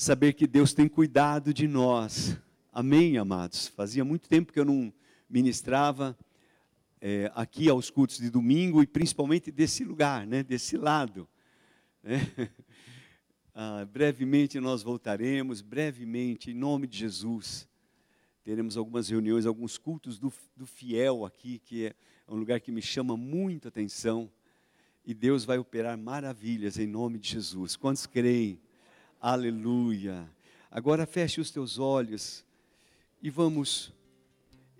saber que Deus tem cuidado de nós. Amém, amados? Fazia muito tempo que eu não ministrava é, aqui aos cultos de domingo e principalmente desse lugar, né, desse lado. Né? Ah, brevemente nós voltaremos, brevemente, em nome de Jesus. Teremos algumas reuniões, alguns cultos do, do fiel aqui, que é um lugar que me chama muita atenção. E Deus vai operar maravilhas em nome de Jesus. Quantos creem? Aleluia. Agora feche os teus olhos e vamos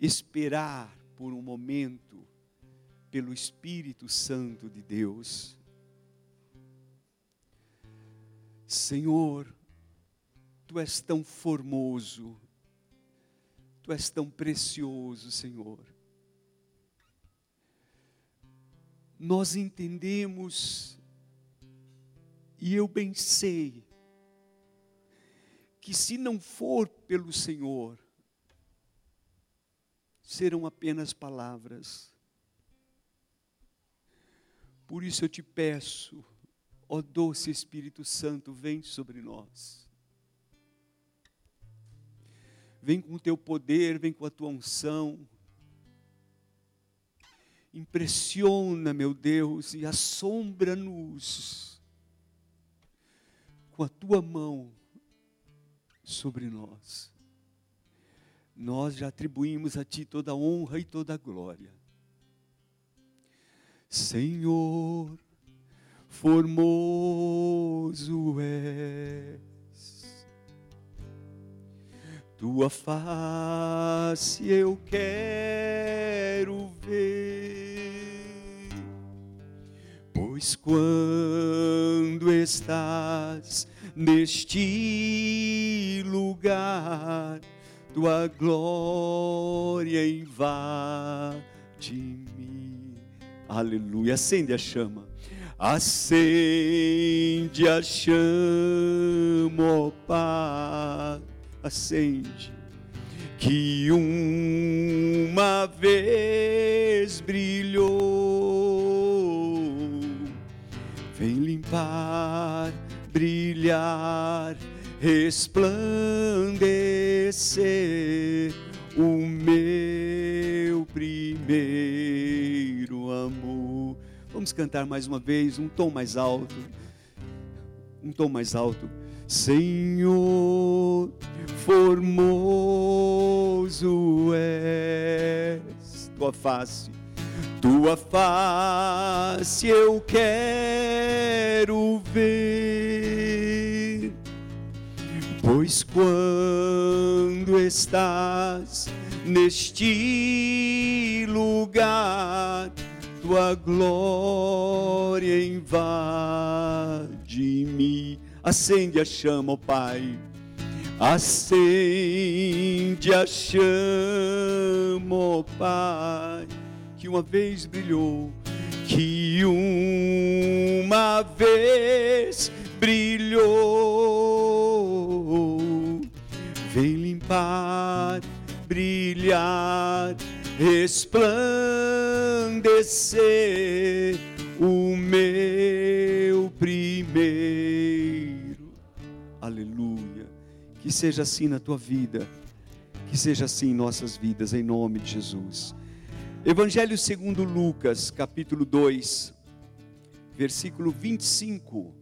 esperar por um momento pelo Espírito Santo de Deus. Senhor, Tu és tão formoso, Tu és tão precioso, Senhor. Nós entendemos, e eu bem sei, que se não for pelo Senhor, serão apenas palavras. Por isso eu te peço, ó doce Espírito Santo, vem sobre nós. Vem com o teu poder, vem com a tua unção. Impressiona, meu Deus, e assombra-nos com a tua mão sobre nós. Nós já atribuímos a Ti toda a honra e toda a glória. Senhor, formoso és, Tua face eu quero ver, pois quando estás neste lugar, tua glória invade-me. Aleluia. Acende a chama. Acende a chama, ó Pai. Acende. Que uma vez brilhou, vem limpar brilhar, resplandecer o meu primeiro amor. Vamos cantar mais uma vez, um tom mais alto. Um tom mais alto. Senhor, formoso és tua face tua face eu quero ver, pois quando estás neste lugar, tua glória invade-me. Acende a chama, ó Pai. Acende a chama, ó Pai que uma vez brilhou, que uma vez brilhou. Vem limpar, brilhar, resplandecer o meu primeiro. Aleluia. Que seja assim na tua vida, que seja assim em nossas vidas, em nome de Jesus. Evangelho segundo Lucas, capítulo 2, versículo 25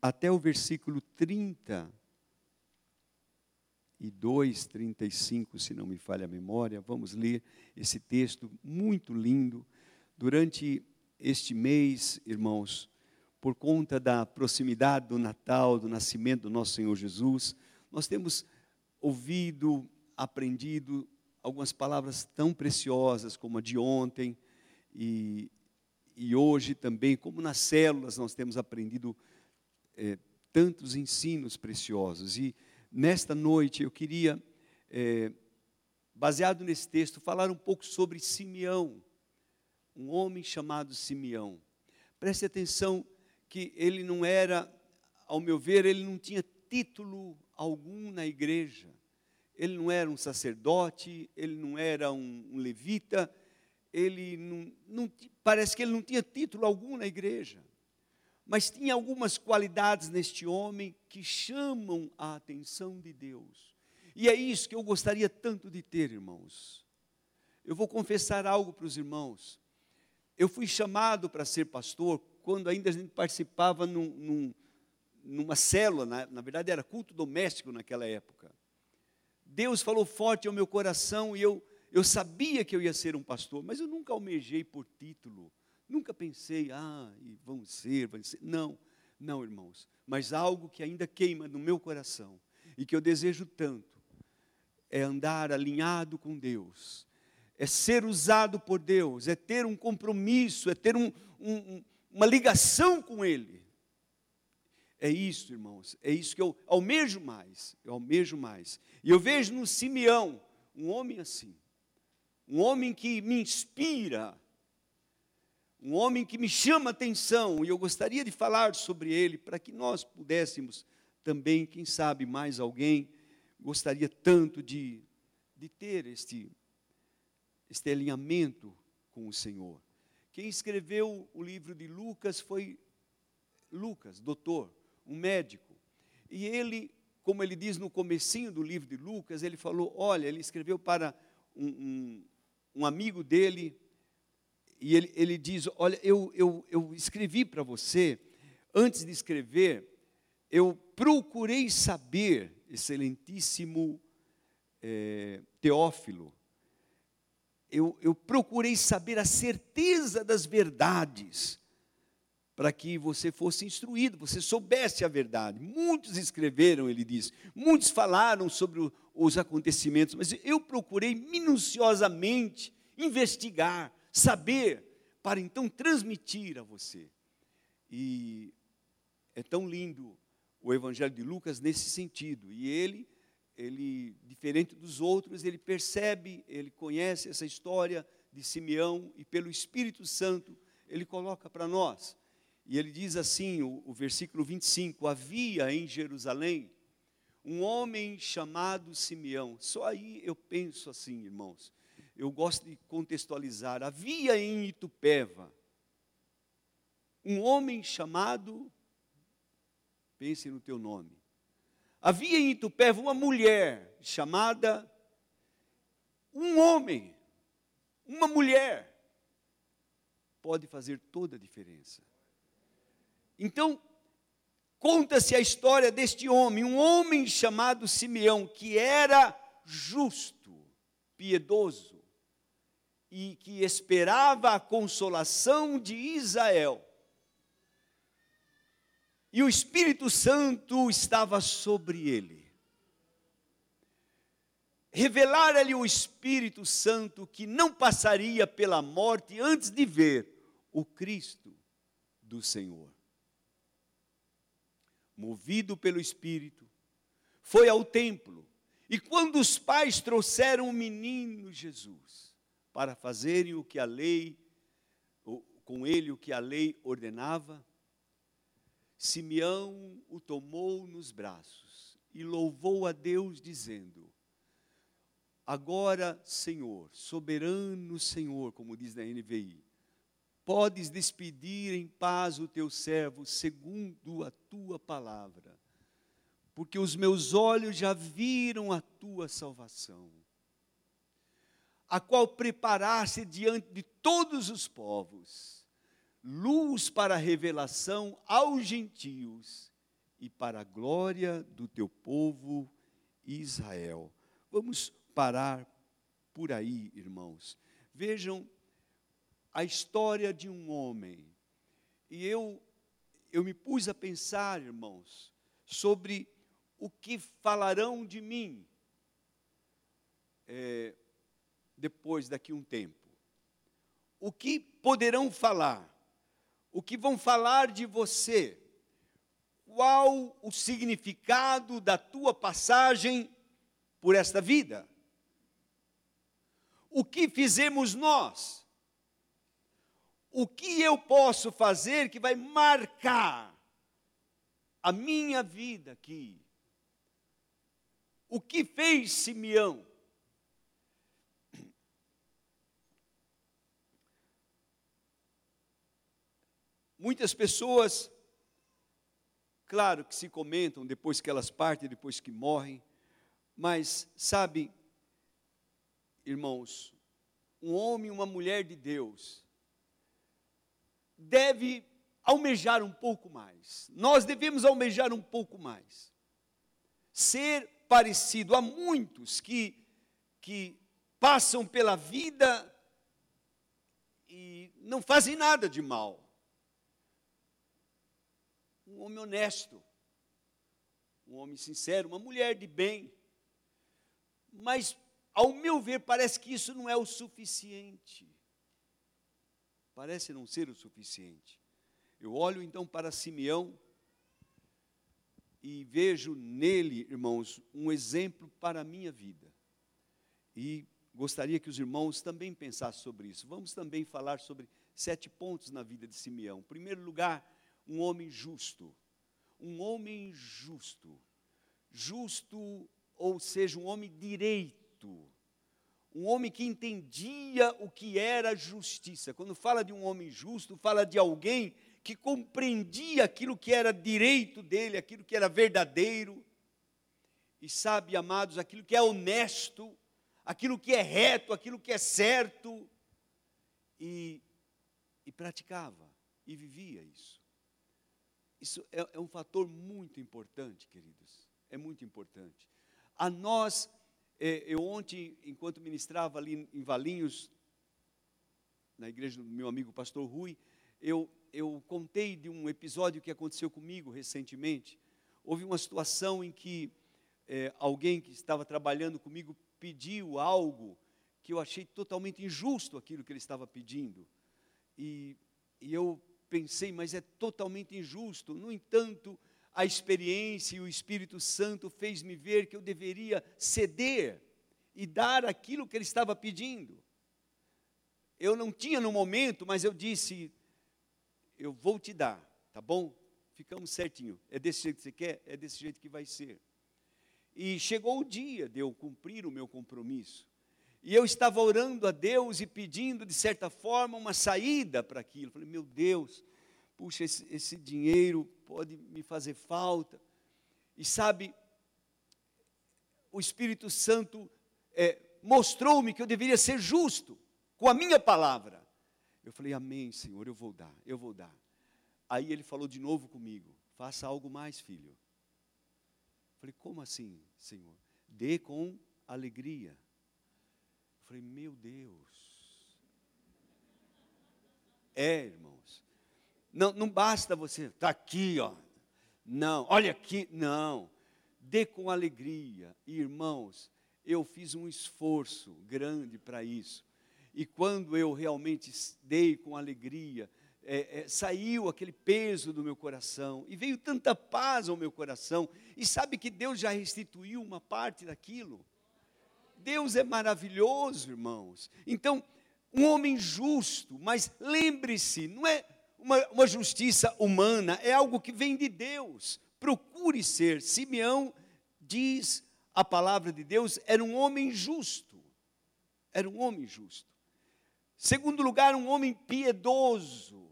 até o versículo 30 e 2, 35, se não me falha a memória. Vamos ler esse texto muito lindo. Durante este mês, irmãos, por conta da proximidade do Natal, do nascimento do nosso Senhor Jesus, nós temos ouvido, aprendido algumas palavras tão preciosas como a de ontem e, e hoje também, como nas células nós temos aprendido é, tantos ensinos preciosos. E nesta noite eu queria, é, baseado nesse texto, falar um pouco sobre Simeão, um homem chamado Simeão. Preste atenção que ele não era, ao meu ver, ele não tinha título algum na igreja ele não era um sacerdote, ele não era um, um levita, ele não, não, parece que ele não tinha título algum na igreja. mas tinha algumas qualidades neste homem que chamam a atenção de Deus. E é isso que eu gostaria tanto de ter, irmãos. Eu vou confessar algo para os irmãos. Eu fui chamado para ser pastor quando ainda a gente participava num, num, numa célula, na, na verdade era culto doméstico naquela época. Deus falou forte ao meu coração e eu, eu sabia que eu ia ser um pastor, mas eu nunca almejei por título, nunca pensei, ah, vamos ser, vamos ser. Não, não, irmãos, mas algo que ainda queima no meu coração e que eu desejo tanto é andar alinhado com Deus, é ser usado por Deus, é ter um compromisso, é ter um, um, uma ligação com Ele. É isso, irmãos, é isso que eu almejo mais, eu almejo mais. E eu vejo no Simeão um homem assim, um homem que me inspira, um homem que me chama atenção, e eu gostaria de falar sobre ele para que nós pudéssemos também, quem sabe mais alguém, gostaria tanto de, de ter este este alinhamento com o Senhor. Quem escreveu o livro de Lucas foi Lucas, doutor, um médico. E ele, como ele diz no comecinho do livro de Lucas, ele falou, olha, ele escreveu para um, um, um amigo dele, e ele, ele diz, olha, eu, eu, eu escrevi para você, antes de escrever, eu procurei saber, excelentíssimo é, Teófilo, eu, eu procurei saber a certeza das verdades, para que você fosse instruído, você soubesse a verdade. Muitos escreveram, ele diz, muitos falaram sobre os acontecimentos, mas eu procurei minuciosamente investigar, saber, para então transmitir a você. E é tão lindo o Evangelho de Lucas nesse sentido, e ele ele, diferente dos outros, ele percebe, ele conhece essa história de Simeão e pelo Espírito Santo ele coloca para nós. E ele diz assim, o, o versículo 25: Havia em Jerusalém um homem chamado Simeão. Só aí eu penso assim, irmãos. Eu gosto de contextualizar. Havia em Itupeva um homem chamado, pense no teu nome, Havia em Itupeva uma mulher chamada um homem, uma mulher, pode fazer toda a diferença. Então, conta-se a história deste homem, um homem chamado Simeão, que era justo, piedoso, e que esperava a consolação de Israel e o Espírito Santo estava sobre ele. Revelara-lhe o Espírito Santo que não passaria pela morte antes de ver o Cristo do Senhor. Movido pelo Espírito, foi ao templo, e quando os pais trouxeram o menino Jesus para fazerem o que a lei, com ele o que a lei ordenava, Simeão o tomou nos braços e louvou a Deus, dizendo: Agora, Senhor, soberano Senhor, como diz na NVI, podes despedir em paz o teu servo, segundo a tua palavra, porque os meus olhos já viram a tua salvação, a qual preparaste diante de todos os povos luz para a revelação aos gentios e para a glória do teu povo Israel. Vamos parar por aí, irmãos. Vejam a história de um homem. E eu eu me pus a pensar, irmãos, sobre o que falarão de mim é, depois daqui um tempo. O que poderão falar? o que vão falar de você, qual o significado da tua passagem por esta vida. O que fizemos nós? O que eu posso fazer que vai marcar a minha vida aqui? O que fez Simeão? Muitas pessoas Claro que se comentam depois que elas partem, depois que morrem, mas sabe, irmãos, um homem e uma mulher de Deus deve almejar um pouco mais. Nós devemos almejar um pouco mais. Ser parecido a muitos que que passam pela vida e não fazem nada de mal um homem honesto, um homem sincero, uma mulher de bem. Mas, ao meu ver, parece que isso não é o suficiente. Parece não ser o suficiente. Eu olho então para Simeão e vejo nele, irmãos, um exemplo para a minha vida. E gostaria que os irmãos também pensassem sobre isso. Vamos também falar sobre sete pontos na vida de Simeão. Em primeiro lugar, um homem justo. Um homem justo. Justo, ou seja, um homem direito. Um homem que entendia o que era justiça. Quando fala de um homem justo, fala de alguém que compreendia aquilo que era direito dele, aquilo que era verdadeiro. E sabe, amados, aquilo que é honesto, aquilo que é reto, aquilo que é certo. E, e praticava, e vivia isso. Isso é, é um fator muito importante, queridos. É muito importante. A nós, eu ontem, enquanto ministrava ali em Valinhos, na igreja do meu amigo pastor Rui, eu, eu contei de um episódio que aconteceu comigo recentemente. Houve uma situação em que é, alguém que estava trabalhando comigo pediu algo que eu achei totalmente injusto aquilo que ele estava pedindo. E, e eu pensei, mas é totalmente injusto. No entanto, a experiência e o Espírito Santo fez-me ver que eu deveria ceder e dar aquilo que ele estava pedindo. Eu não tinha no momento, mas eu disse: eu vou te dar, tá bom? Ficamos certinho. É desse jeito que você quer? É desse jeito que vai ser. E chegou o dia de eu cumprir o meu compromisso. E eu estava orando a Deus e pedindo, de certa forma, uma saída para aquilo. Falei, meu Deus, puxa, esse, esse dinheiro pode me fazer falta. E sabe, o Espírito Santo é, mostrou-me que eu deveria ser justo com a minha palavra. Eu falei, Amém, Senhor, eu vou dar, eu vou dar. Aí ele falou de novo comigo: faça algo mais, filho. Eu falei, como assim, Senhor? Dê com alegria. Falei, meu Deus. É, irmãos. Não, não basta você estar tá aqui, ó. Não, olha aqui, não. Dê com alegria. Irmãos, eu fiz um esforço grande para isso. E quando eu realmente dei com alegria, é, é, saiu aquele peso do meu coração, e veio tanta paz ao meu coração, e sabe que Deus já restituiu uma parte daquilo. Deus é maravilhoso, irmãos. Então, um homem justo, mas lembre-se, não é uma, uma, justiça humana, é algo que vem de Deus. Procure ser. Simeão diz a palavra de Deus, era um homem justo. Era um homem justo. Segundo lugar, um homem piedoso.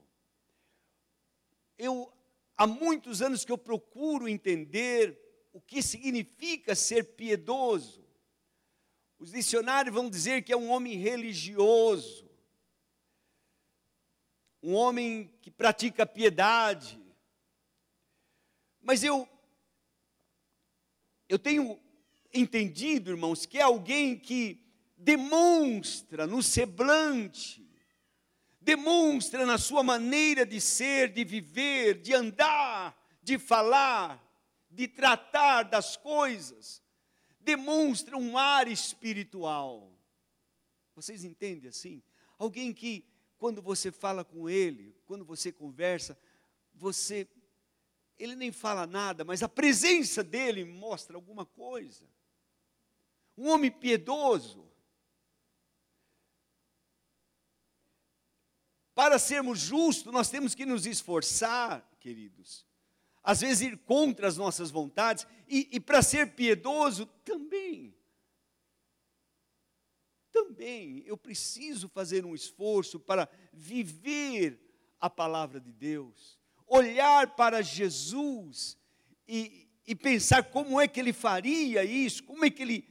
Eu há muitos anos que eu procuro entender o que significa ser piedoso. Os dicionários vão dizer que é um homem religioso, um homem que pratica piedade. Mas eu eu tenho entendido, irmãos, que é alguém que demonstra no semblante, demonstra na sua maneira de ser, de viver, de andar, de falar, de tratar das coisas, demonstra um ar espiritual. Vocês entendem assim? Alguém que, quando você fala com ele, quando você conversa, você, ele nem fala nada, mas a presença dele mostra alguma coisa. Um homem piedoso. Para sermos justos, nós temos que nos esforçar, queridos às vezes ir contra as nossas vontades, e, e para ser piedoso também. Também eu preciso fazer um esforço para viver a palavra de Deus, olhar para Jesus e, e pensar como é que ele faria isso, como é que ele,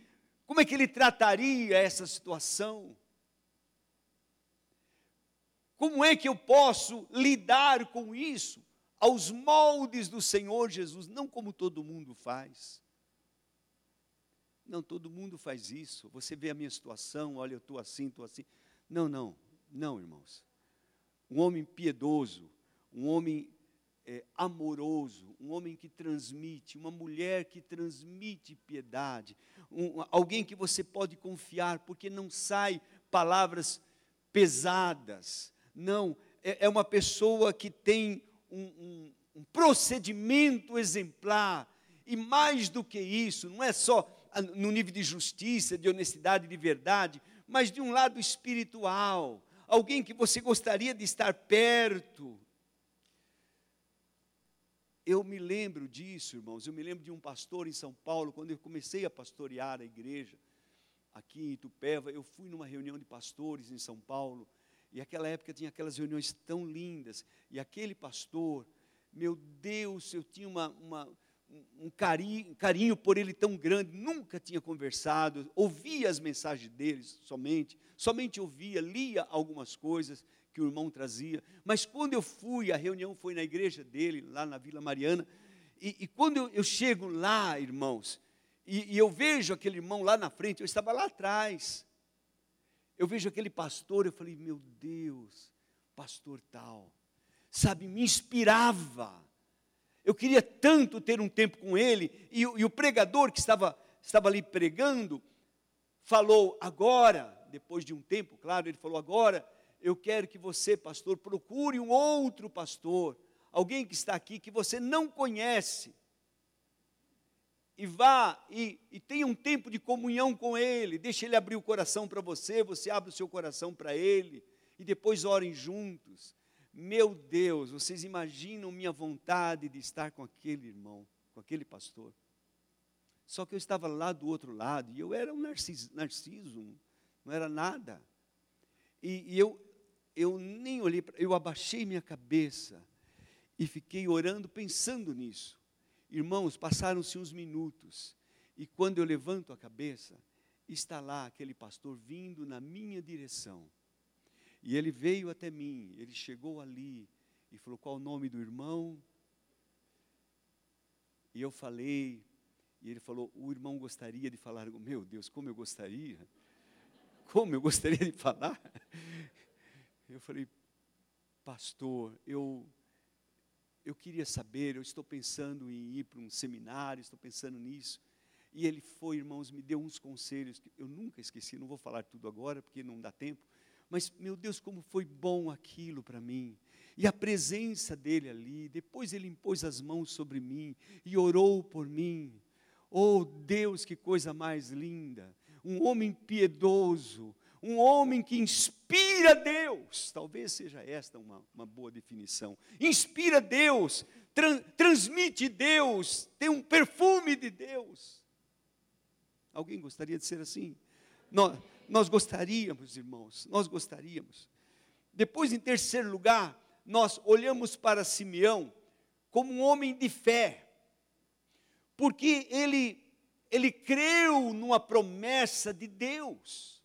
como é que ele trataria essa situação. Como é que eu posso lidar com isso aos moldes do Senhor Jesus, não como todo mundo faz? Não, todo mundo faz isso. Você vê a minha situação, olha, eu estou assim, estou assim. Não, não, não, irmãos. Um homem piedoso, um homem é, amoroso, um homem que transmite, uma mulher que transmite piedade, um, alguém que você pode confiar, porque não sai palavras pesadas, não, é, é uma pessoa que tem um, um, um procedimento exemplar, e mais do que isso, não é só no nível de justiça, de honestidade, de verdade, mas de um lado espiritual, alguém que você gostaria de estar perto. Eu me lembro disso, irmãos. Eu me lembro de um pastor em São Paulo, quando eu comecei a pastorear a igreja aqui em Itupeva. Eu fui numa reunião de pastores em São Paulo e aquela época tinha aquelas reuniões tão lindas. E aquele pastor, meu Deus, eu tinha uma, uma, um carinho, carinho por ele tão grande, nunca tinha conversado, ouvia as mensagens deles somente, somente ouvia, lia algumas coisas que o irmão trazia. Mas quando eu fui, a reunião foi na igreja dele, lá na Vila Mariana, e, e quando eu, eu, chego lá, irmãos, e, e eu vejo aquele irmão lá na frente, eu estava lá atrás, eu vejo aquele pastor, eu falei, meu Deus, pastor tal, sabe, me inspirava. Eu queria tanto ter um tempo com ele, e, e o pregador que estava, estava ali pregando, falou, agora, depois de um tempo, claro, ele falou, agora, eu quero que você, pastor, procure um outro pastor, alguém que está aqui que você não conhece, e vá e, e tenha um tempo de comunhão com Ele, deixe Ele abrir o coração para você, você abre o seu coração para Ele, e depois orem juntos. Meu Deus, vocês imaginam minha vontade de estar com aquele irmão, com aquele pastor. Só que eu estava lá do outro lado, e eu era um narciso, narciso não era nada. E, e eu, eu nem olhei, eu abaixei minha cabeça e fiquei orando, pensando nisso. Irmãos, passaram-se uns minutos, e quando eu levanto a cabeça, está lá aquele pastor vindo na minha direção. E ele veio até mim, ele chegou ali e falou: Qual o nome do irmão? E eu falei, e ele falou: O irmão gostaria de falar. Meu Deus, como eu gostaria! Como eu gostaria de falar! Eu falei: Pastor, eu eu queria saber, eu estou pensando em ir para um seminário, estou pensando nisso. E ele foi, irmãos, me deu uns conselhos que eu nunca esqueci, não vou falar tudo agora porque não dá tempo, mas meu Deus, como foi bom aquilo para mim. E a presença dele ali, depois ele impôs as mãos sobre mim e orou por mim. Oh Deus, que coisa mais linda! Um homem piedoso, um homem que inspira Deus. Talvez seja esta uma, uma boa definição. Inspira Deus, transmite Deus, tem um perfume de Deus. Alguém gostaria de ser assim? Nós gostaríamos, irmãos, nós gostaríamos. Depois, em terceiro lugar, nós olhamos para Simeão como um homem de fé, porque ele, ele creu numa promessa de Deus.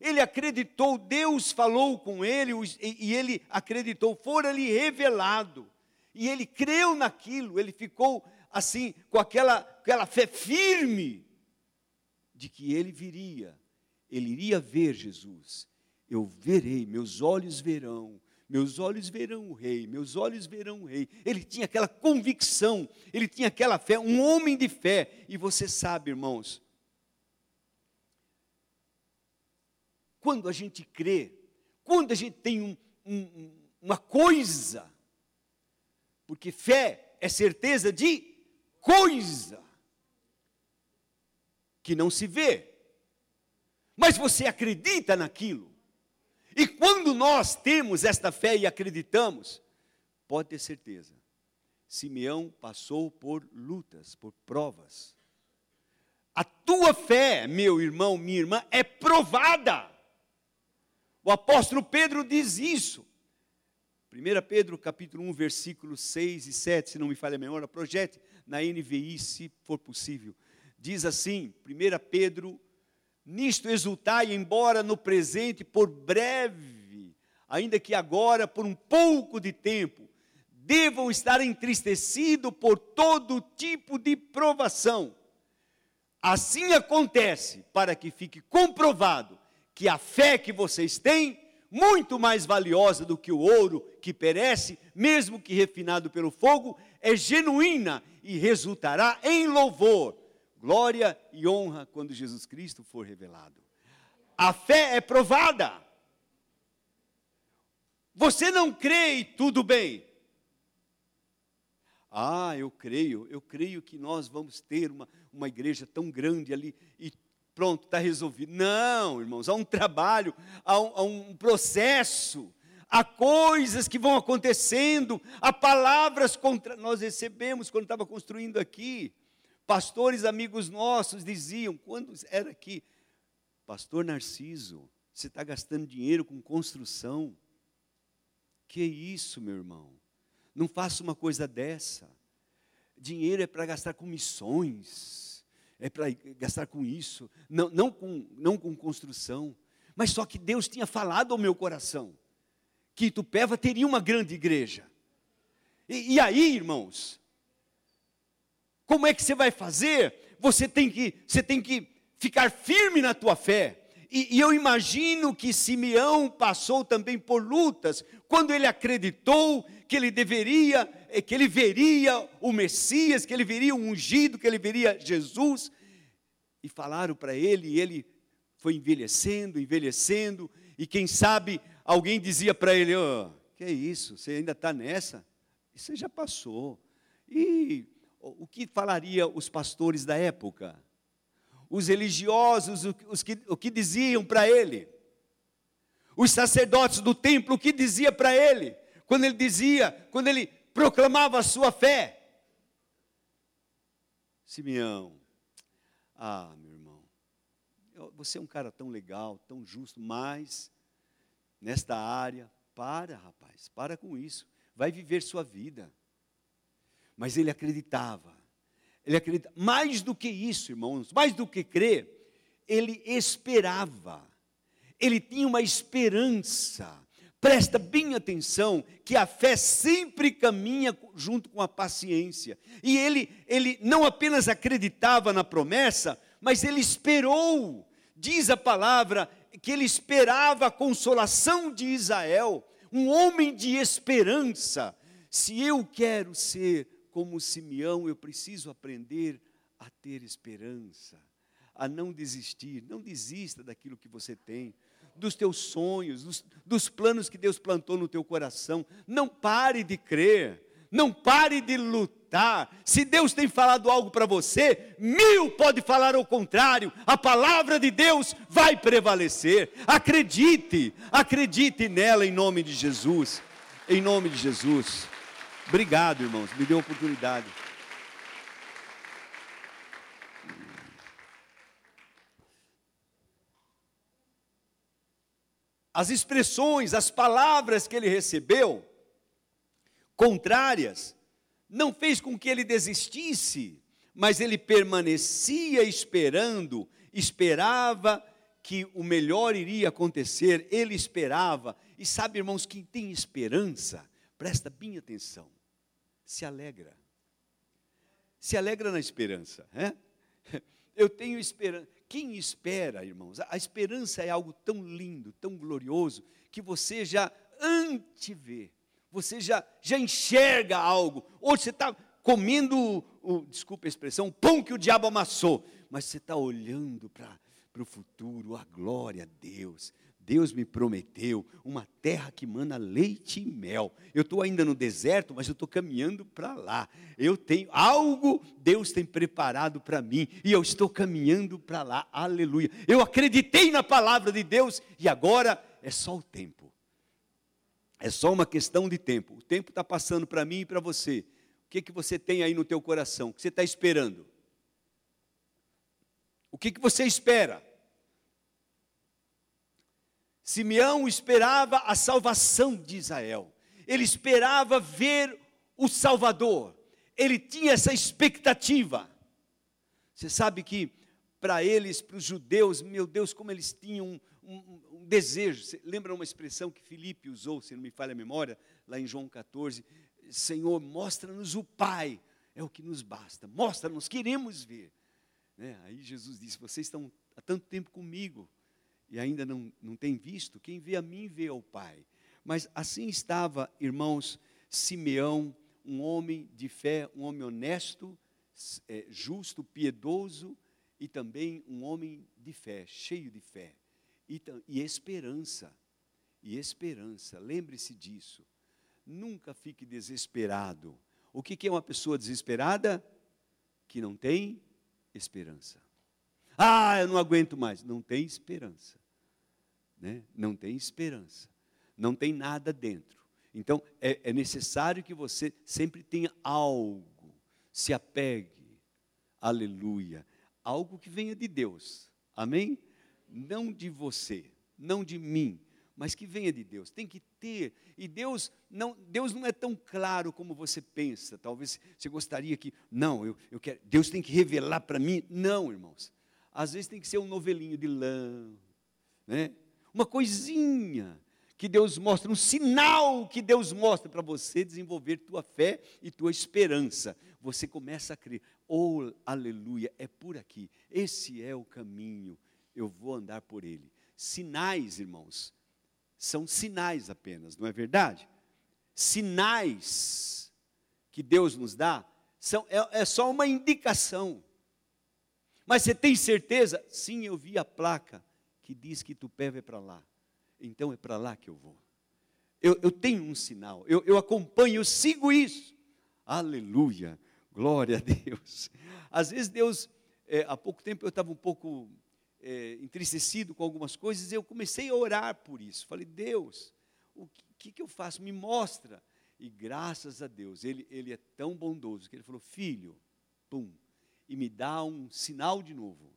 Ele acreditou, Deus falou com ele e ele acreditou, fora-lhe revelado. E ele creu naquilo, ele ficou assim, com aquela, aquela fé firme de que ele viria, ele iria ver Jesus. Eu verei, meus olhos verão, meus olhos verão o rei, meus olhos verão o rei. Ele tinha aquela convicção, ele tinha aquela fé, um homem de fé. E você sabe, irmãos, quando a gente crê, quando a gente tem um, um, uma coisa, porque fé é certeza de coisa que não se vê, mas você acredita naquilo. E quando nós temos esta fé e acreditamos, pode ter certeza, Simeão passou por lutas, por provas. A tua fé, meu irmão, minha irmã, é provada. O apóstolo Pedro diz isso. 1 Pedro capítulo 1, versículos 6 e 7, se não me falha a memória, projete na NVI, se for possível. Diz assim, 1 Pedro, nisto exultai, embora no presente, por breve, ainda que agora, por um pouco de tempo, devam estar entristecidos por todo tipo de provação. Assim acontece para que fique comprovado que a fé que vocês têm, muito mais valiosa do que o ouro que perece, mesmo que refinado pelo fogo, é genuína e resultará em louvor, glória e honra quando Jesus Cristo for revelado. A fé é provada. Você não crê e tudo bem. Ah, eu creio, eu creio que nós vamos ter uma, uma igreja tão grande ali e pronto, está resolvido. Não, irmãos, há um trabalho, há um, há um processo, há coisas que vão acontecendo, há palavras contra. Nós recebemos quando estava construindo aqui, pastores amigos nossos diziam, quando era aqui, Pastor Narciso, você está gastando dinheiro com construção. Que isso, meu irmão? Não faça uma coisa dessa. Dinheiro é para gastar com missões, é para gastar com isso, não, não, com, não com construção. Mas só que Deus tinha falado ao meu coração que Itupeva teria uma grande igreja. E, e aí, irmãos, como é que você vai fazer? Você tem que, você tem que ficar firme na tua fé. E, e, eu imagino que Simeão passou também por lutas, quando ele acreditou que ele deveria, eh, que ele veria o Messias, que ele veria o ungido, que ele veria Jesus, e falaram para ele, e ele foi envelhecendo, envelhecendo, e quem sabe alguém dizia para ele: oh, que é isso, você ainda está nessa? Isso já passou. E o que falaria os pastores da época? os religiosos, os que, o que diziam para ele, os sacerdotes do templo, o que dizia para ele, quando ele dizia, quando ele proclamava a sua fé. Simeão, ah, meu irmão, você é um cara tão legal, tão justo, mas nesta área, para, rapaz, para com isso, vai viver sua vida. Mas ele acreditava ele acredita. Mais do que isso, irmãos, mais do que crer, ele esperava. Ele tinha uma esperança. Presta bem atenção que a fé sempre caminha junto com a paciência. E ele, ele não apenas acreditava na promessa, mas ele esperou. Diz a palavra que ele esperava a consolação de Israel, um homem de esperança. Se eu quero ser como Simeão, eu preciso aprender a ter esperança, a não desistir. Não desista daquilo que você tem, dos teus sonhos, dos, dos planos que Deus plantou no teu coração. Não pare de crer, não pare de lutar. Se Deus tem falado algo para você, mil pode falar o contrário. A palavra de Deus vai prevalecer. Acredite, acredite nela em nome de Jesus. Em nome de Jesus. Obrigado, irmãos, me deu a oportunidade. As expressões, as palavras que ele recebeu, contrárias, não fez com que ele desistisse, mas ele permanecia esperando, esperava que o melhor iria acontecer, ele esperava. E sabe, irmãos, quem tem esperança, presta bem atenção, se alegra. Se alegra na esperança. É? Eu tenho esperança. Quem espera, irmãos? A esperança é algo tão lindo, tão glorioso, que você já antevê, você já, já enxerga algo. Ou você está comendo, o, desculpa a expressão, o pão que o diabo amassou, mas você está olhando para o futuro, a glória a Deus. Deus me prometeu uma terra que mana leite e mel. Eu estou ainda no deserto, mas eu estou caminhando para lá. Eu tenho algo, Deus tem preparado para mim, e eu estou caminhando para lá. Aleluia. Eu acreditei na palavra de Deus, e agora é só o tempo. É só uma questão de tempo. O tempo está passando para mim e para você. O que, que você tem aí no teu coração? O que você está esperando? O que, que você espera? Simeão esperava a salvação de Israel, ele esperava ver o Salvador, ele tinha essa expectativa. Você sabe que para eles, para os judeus, meu Deus, como eles tinham um, um, um desejo. Você lembra uma expressão que Filipe usou, se não me falha a memória, lá em João 14? Senhor, mostra-nos o Pai, é o que nos basta, mostra-nos, queremos ver. Né? Aí Jesus disse: Vocês estão há tanto tempo comigo e ainda não, não têm visto, quem vê a mim vê ao Pai. Mas assim estava, irmãos, Simeão, um homem de fé, um homem honesto, é, justo, piedoso e também um homem de fé, cheio de fé e, e esperança. E esperança, lembre-se disso. Nunca fique desesperado. O que, que é uma pessoa desesperada? Que não tem esperança. Ah, eu não aguento mais. Não tem esperança. Né? Não tem esperança. Não tem nada dentro. Então, é, é necessário que você sempre tenha algo. Se apegue. Aleluia. Algo que venha de Deus. Amém? Não de você, não de mim, mas que venha de Deus. Tem que ter. E Deus não, Deus não é tão claro como você pensa. Talvez você gostaria que, não, eu, eu quero, Deus tem que revelar para mim. Não, irmãos. Às vezes tem que ser um novelinho de lã, né? Uma coisinha que Deus mostra, um sinal que Deus mostra para você desenvolver tua fé e tua esperança. Você começa a crer, oh, aleluia, é por aqui. Esse é o caminho. Eu vou andar por ele. Sinais, irmãos, são sinais apenas, não é verdade? Sinais que Deus nos dá são, é, é só uma indicação. Mas você tem certeza? Sim, eu vi a placa que diz que Tupé vai para lá. Então é para lá que eu vou. Eu, eu tenho um sinal, eu, eu acompanho, eu sigo isso. Aleluia, glória a Deus. Às vezes Deus, é, há pouco tempo eu estava um pouco é, entristecido com algumas coisas, e eu comecei a orar por isso. Falei, Deus, o que, que eu faço? Me mostra. E graças a Deus, ele, ele é tão bondoso que ele falou: Filho, pum, e me dá um sinal de novo,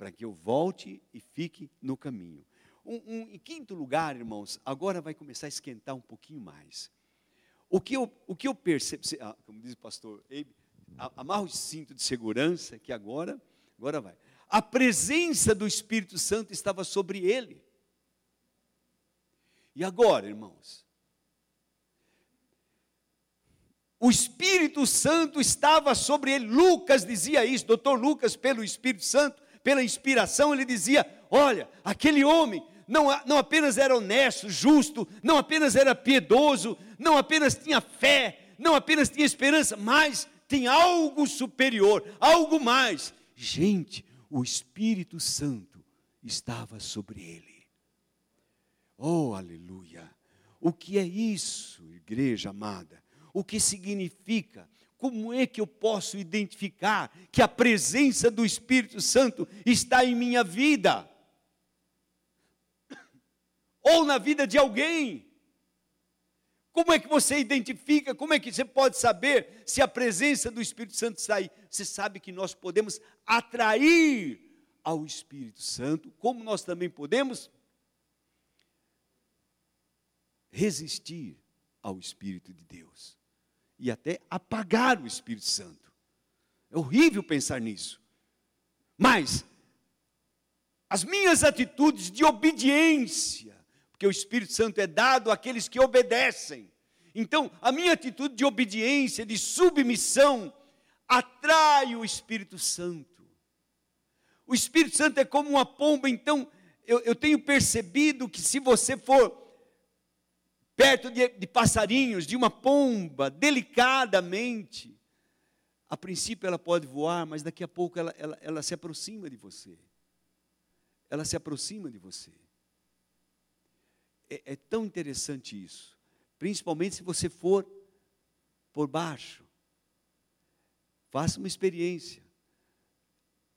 para que eu volte e fique no caminho. Um, um, em quinto lugar, irmãos, agora vai começar a esquentar um pouquinho mais. O que eu, o que eu percebo, ah, como diz o pastor Eibe, amarra o cinto de segurança, que agora, agora vai a presença do Espírito Santo estava sobre ele. E agora, irmãos? O Espírito Santo estava sobre ele. Lucas dizia isso, doutor Lucas, pelo Espírito Santo, pela inspiração, ele dizia: Olha, aquele homem não, não apenas era honesto, justo, não apenas era piedoso, não apenas tinha fé, não apenas tinha esperança, mas tem algo superior, algo mais. Gente, o Espírito Santo estava sobre ele. Oh, aleluia! O que é isso, igreja amada? O que significa? Como é que eu posso identificar que a presença do Espírito Santo está em minha vida? Ou na vida de alguém? Como é que você identifica? Como é que você pode saber se a presença do Espírito Santo está aí? Você sabe que nós podemos atrair ao Espírito Santo, como nós também podemos resistir ao Espírito de Deus e até apagar o Espírito Santo. É horrível pensar nisso. Mas as minhas atitudes de obediência porque o Espírito Santo é dado àqueles que obedecem. Então, a minha atitude de obediência, de submissão, atrai o Espírito Santo. O Espírito Santo é como uma pomba, então, eu, eu tenho percebido que se você for perto de, de passarinhos, de uma pomba, delicadamente, a princípio ela pode voar, mas daqui a pouco ela, ela, ela se aproxima de você. Ela se aproxima de você é, é tão interessante isso, principalmente se você for por baixo. Faça uma experiência.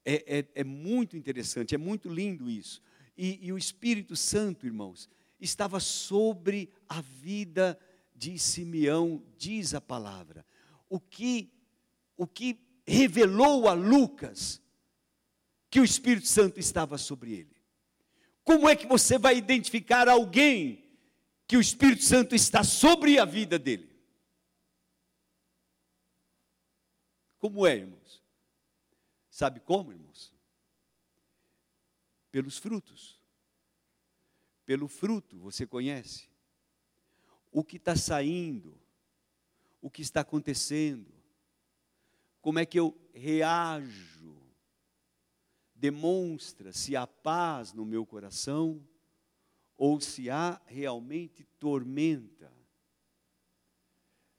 É, é, é, muito interessante, é muito lindo isso. E, e, o Espírito Santo, irmãos, estava sobre a vida de Simeão, diz a palavra. O que, o que revelou a Lucas que o Espírito Santo estava sobre ele. Como é que você vai identificar alguém que o Espírito Santo está sobre a vida dele? Como é, irmãos? Sabe como, irmãos? Pelos frutos. Pelo fruto, você conhece. O que está saindo, o que está acontecendo, como é que eu reajo, demonstra se há paz no meu coração ou se há realmente tormenta.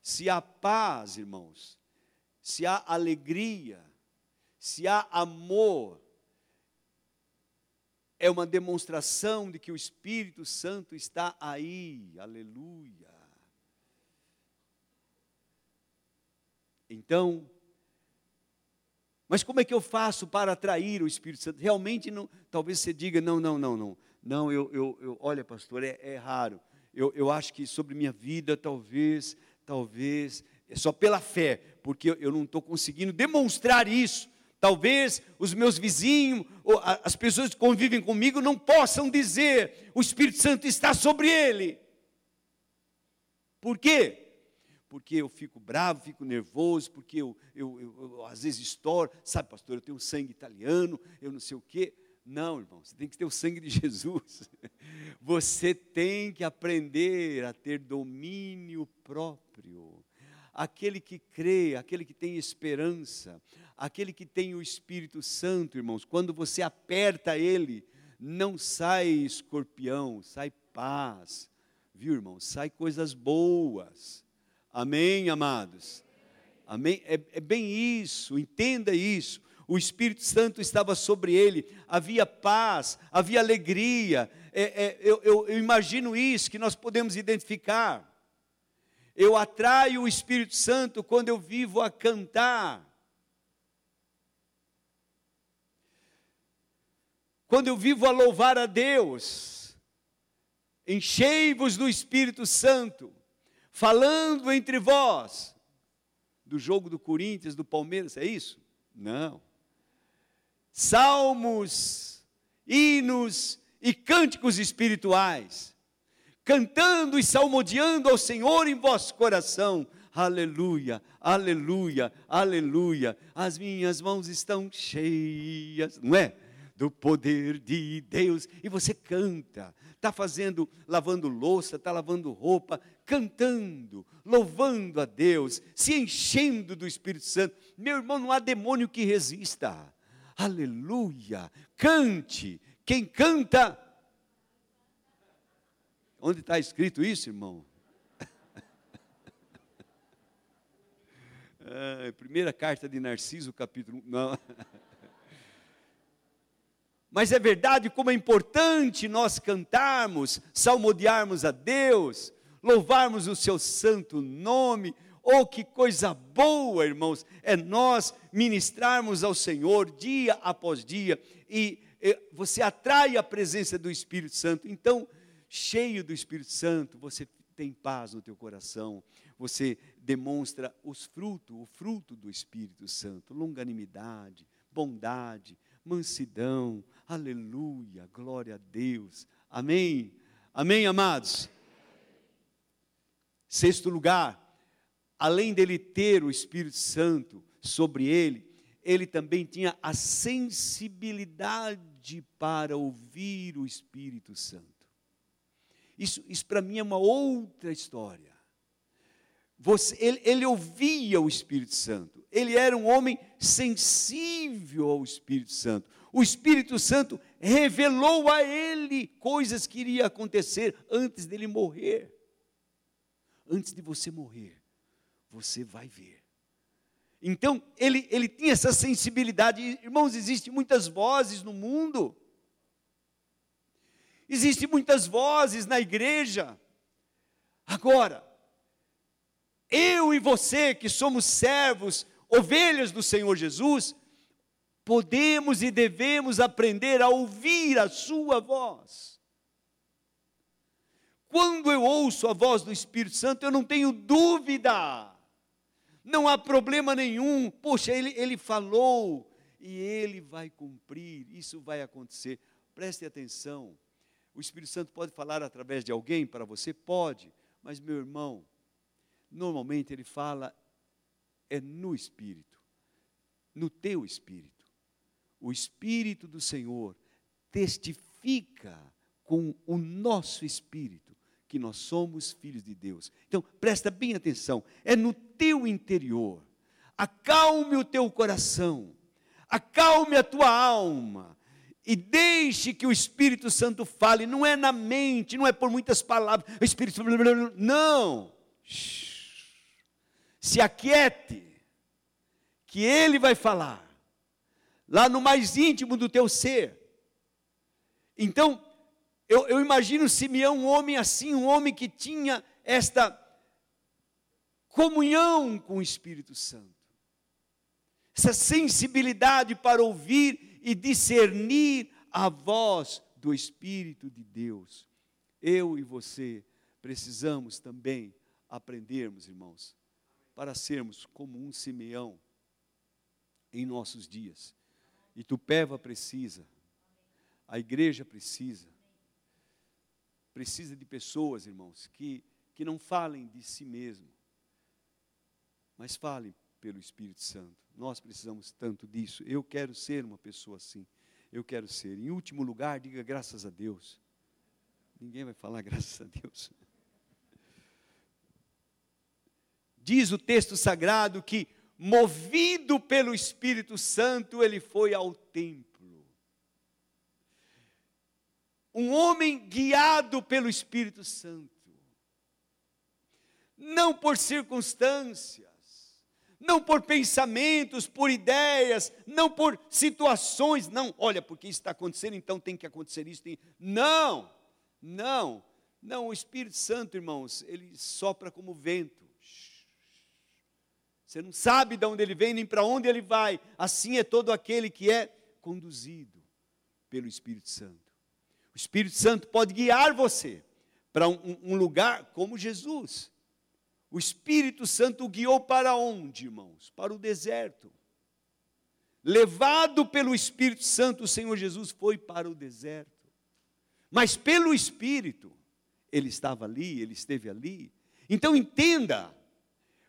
Se há paz, irmãos, se há alegria, se há amor, é uma demonstração de que o Espírito Santo está aí, aleluia. Então, mas como é que eu faço para atrair o Espírito Santo? Realmente, não, talvez você diga: não, não, não, não. Não, eu, eu, eu olha, pastor, é, é raro. Eu, eu acho que sobre minha vida, talvez, talvez, é só pela fé, porque eu, eu não estou conseguindo demonstrar isso. Talvez os meus vizinhos, as pessoas que convivem comigo, não possam dizer: o Espírito Santo está sobre ele. Por quê? porque eu fico bravo, fico nervoso, porque eu, eu, eu, eu, às vezes estouro, sabe, pastor, eu tenho sangue italiano, eu não sei o quê. Não, irmão, você tem que ter o sangue de Jesus. Você tem que aprender a ter domínio próprio. Aquele que crê, aquele que tem esperança, aquele que tem o Espírito Santo, irmãos, quando você aperta ele, não sai escorpião, sai paz. Viu, irmão? Sai coisas boas Amém, amados? Amém? É, é, bem isso, entenda isso. O Espírito Santo estava sobre ele, havia paz, havia alegria. É, é, eu, eu, eu imagino isso que nós podemos identificar. Eu atraio o Espírito Santo quando eu vivo a cantar. Quando eu vivo a louvar a Deus. Enchei-vos do Espírito Santo falando entre vós. Do jogo do Corinthians, do Palmeiras, é isso? Não. Salmos, hinos e cânticos espirituais, cantando e salmodiando ao Senhor em vosso coração. Aleluia, aleluia, aleluia. As minhas mãos estão cheias, não é? Do poder de Deus. E você canta, está fazendo, lavando louça, está lavando roupa, cantando, louvando a Deus, se enchendo do Espírito Santo. Meu irmão, não há demônio que resista. Aleluia! Cante. Quem canta. Onde está escrito isso, irmão? Ah, primeira carta de Narciso, capítulo. Não. Mas é verdade como é importante nós cantarmos, salmodiarmos a Deus, louvarmos o seu santo nome. Oh, que coisa boa, irmãos, é nós ministrarmos ao Senhor dia após dia e, e você atrai a presença do Espírito Santo. Então, cheio do Espírito Santo, você tem paz no teu coração, você demonstra os frutos, o fruto do Espírito Santo, longanimidade, bondade, mansidão, aleluia, glória a Deus, amém, amém, amados. Sexto lugar, além dele ter o Espírito Santo sobre ele, ele também tinha a sensibilidade para ouvir o Espírito Santo. Isso, isso para mim é uma outra história. Você, ele, ele ouvia o Espírito Santo, ele era um homem sensível ao Espírito Santo. O Espírito Santo revelou a ele coisas que iriam acontecer antes dele morrer. Antes de você morrer, você vai ver. Então, ele, ele tinha essa sensibilidade. Irmãos, existem muitas vozes no mundo. Existem muitas vozes na igreja. Agora, eu e você que somos servos, ovelhas do Senhor Jesus, podemos e devemos aprender a ouvir a Sua voz. Quando eu ouço a voz do Espírito Santo, eu não tenho dúvida, não há problema nenhum, poxa, ele, ele falou e ele vai cumprir, isso vai acontecer. Preste atenção, o Espírito Santo pode falar através de alguém para você? Pode, mas meu irmão, normalmente ele fala é no espírito. no teu espírito. O espírito do Senhor testifica com o nosso espírito que nós somos filhos de Deus. Então, presta bem atenção, é no teu interior. Acalme o teu coração, acalme a tua alma e deixe que o Espírito Santo fale, não é na mente, não é por muitas palavras, o Espírito não. Se aquiete, que ele vai falar, lá no mais íntimo do teu ser. Então, eu, eu imagino Simeão, um homem assim, um homem que tinha esta comunhão com o Espírito Santo, essa sensibilidade para ouvir e discernir a voz do Espírito de Deus. Eu e você precisamos também aprendermos, irmãos, para sermos como um Simeão em nossos dias. E Tupéva precisa, a igreja precisa, precisa de pessoas, irmãos, que, que não falem de si mesmo, mas falem pelo Espírito Santo. Nós precisamos tanto disso. Eu quero ser uma pessoa assim. Eu quero ser. Em último lugar, diga graças a Deus. Ninguém vai falar graças a Deus. Diz o texto sagrado que, movido pelo Espírito Santo, ele foi ao templo um homem guiado pelo Espírito Santo, não por circunstâncias, não por pensamentos, por ideias, não por situações, não, olha, porque isso está acontecendo, então tem que acontecer isso. Tem... Não, não, não, o Espírito Santo, irmãos, ele sopra como vento. Você não sabe de onde ele vem nem para onde ele vai. Assim é todo aquele que é conduzido pelo Espírito Santo. O Espírito Santo pode guiar você para um, um, lugar como Jesus. O Espírito Santo o guiou para onde, irmãos? Para o deserto. Levado pelo Espírito Santo, o Senhor Jesus foi para o deserto. Mas pelo Espírito, ele estava ali, ele esteve ali. Então entenda,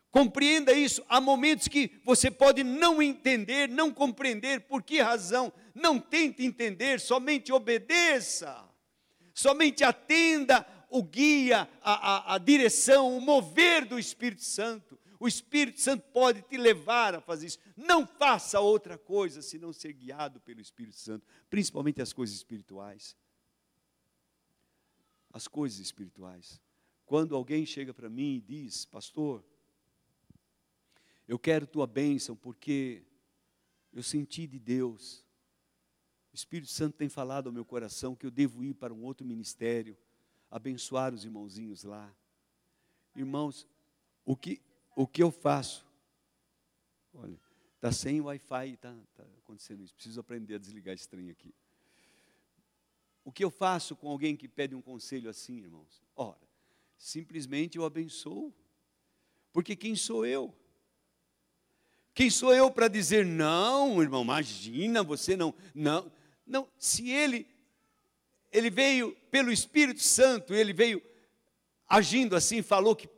Compreenda isso. Há momentos que você pode não entender, não compreender por que razão. Não tente entender, somente obedeça. Somente atenda o guia, a, a, a direção, o mover do Espírito Santo. O Espírito Santo pode te levar a fazer isso. Não faça outra coisa senão ser guiado pelo Espírito Santo, principalmente as coisas espirituais. As coisas espirituais. Quando alguém chega para mim e diz, pastor, eu quero tua bênção porque eu senti de Deus. O Espírito Santo tem falado ao meu coração que eu devo ir para um outro ministério, abençoar os irmãozinhos lá. Irmãos, o que, o que eu faço? Olha, está sem Wi-Fi, está tá acontecendo isso. Preciso aprender a desligar esse trem aqui. O que eu faço com alguém que pede um conselho assim, irmãos? Ora, simplesmente eu abençoo. Porque quem sou eu? Quem sou eu para dizer não, irmão? Imagina, você não, não, não. Se ele, ele veio pelo Espírito Santo, ele veio agindo assim, falou que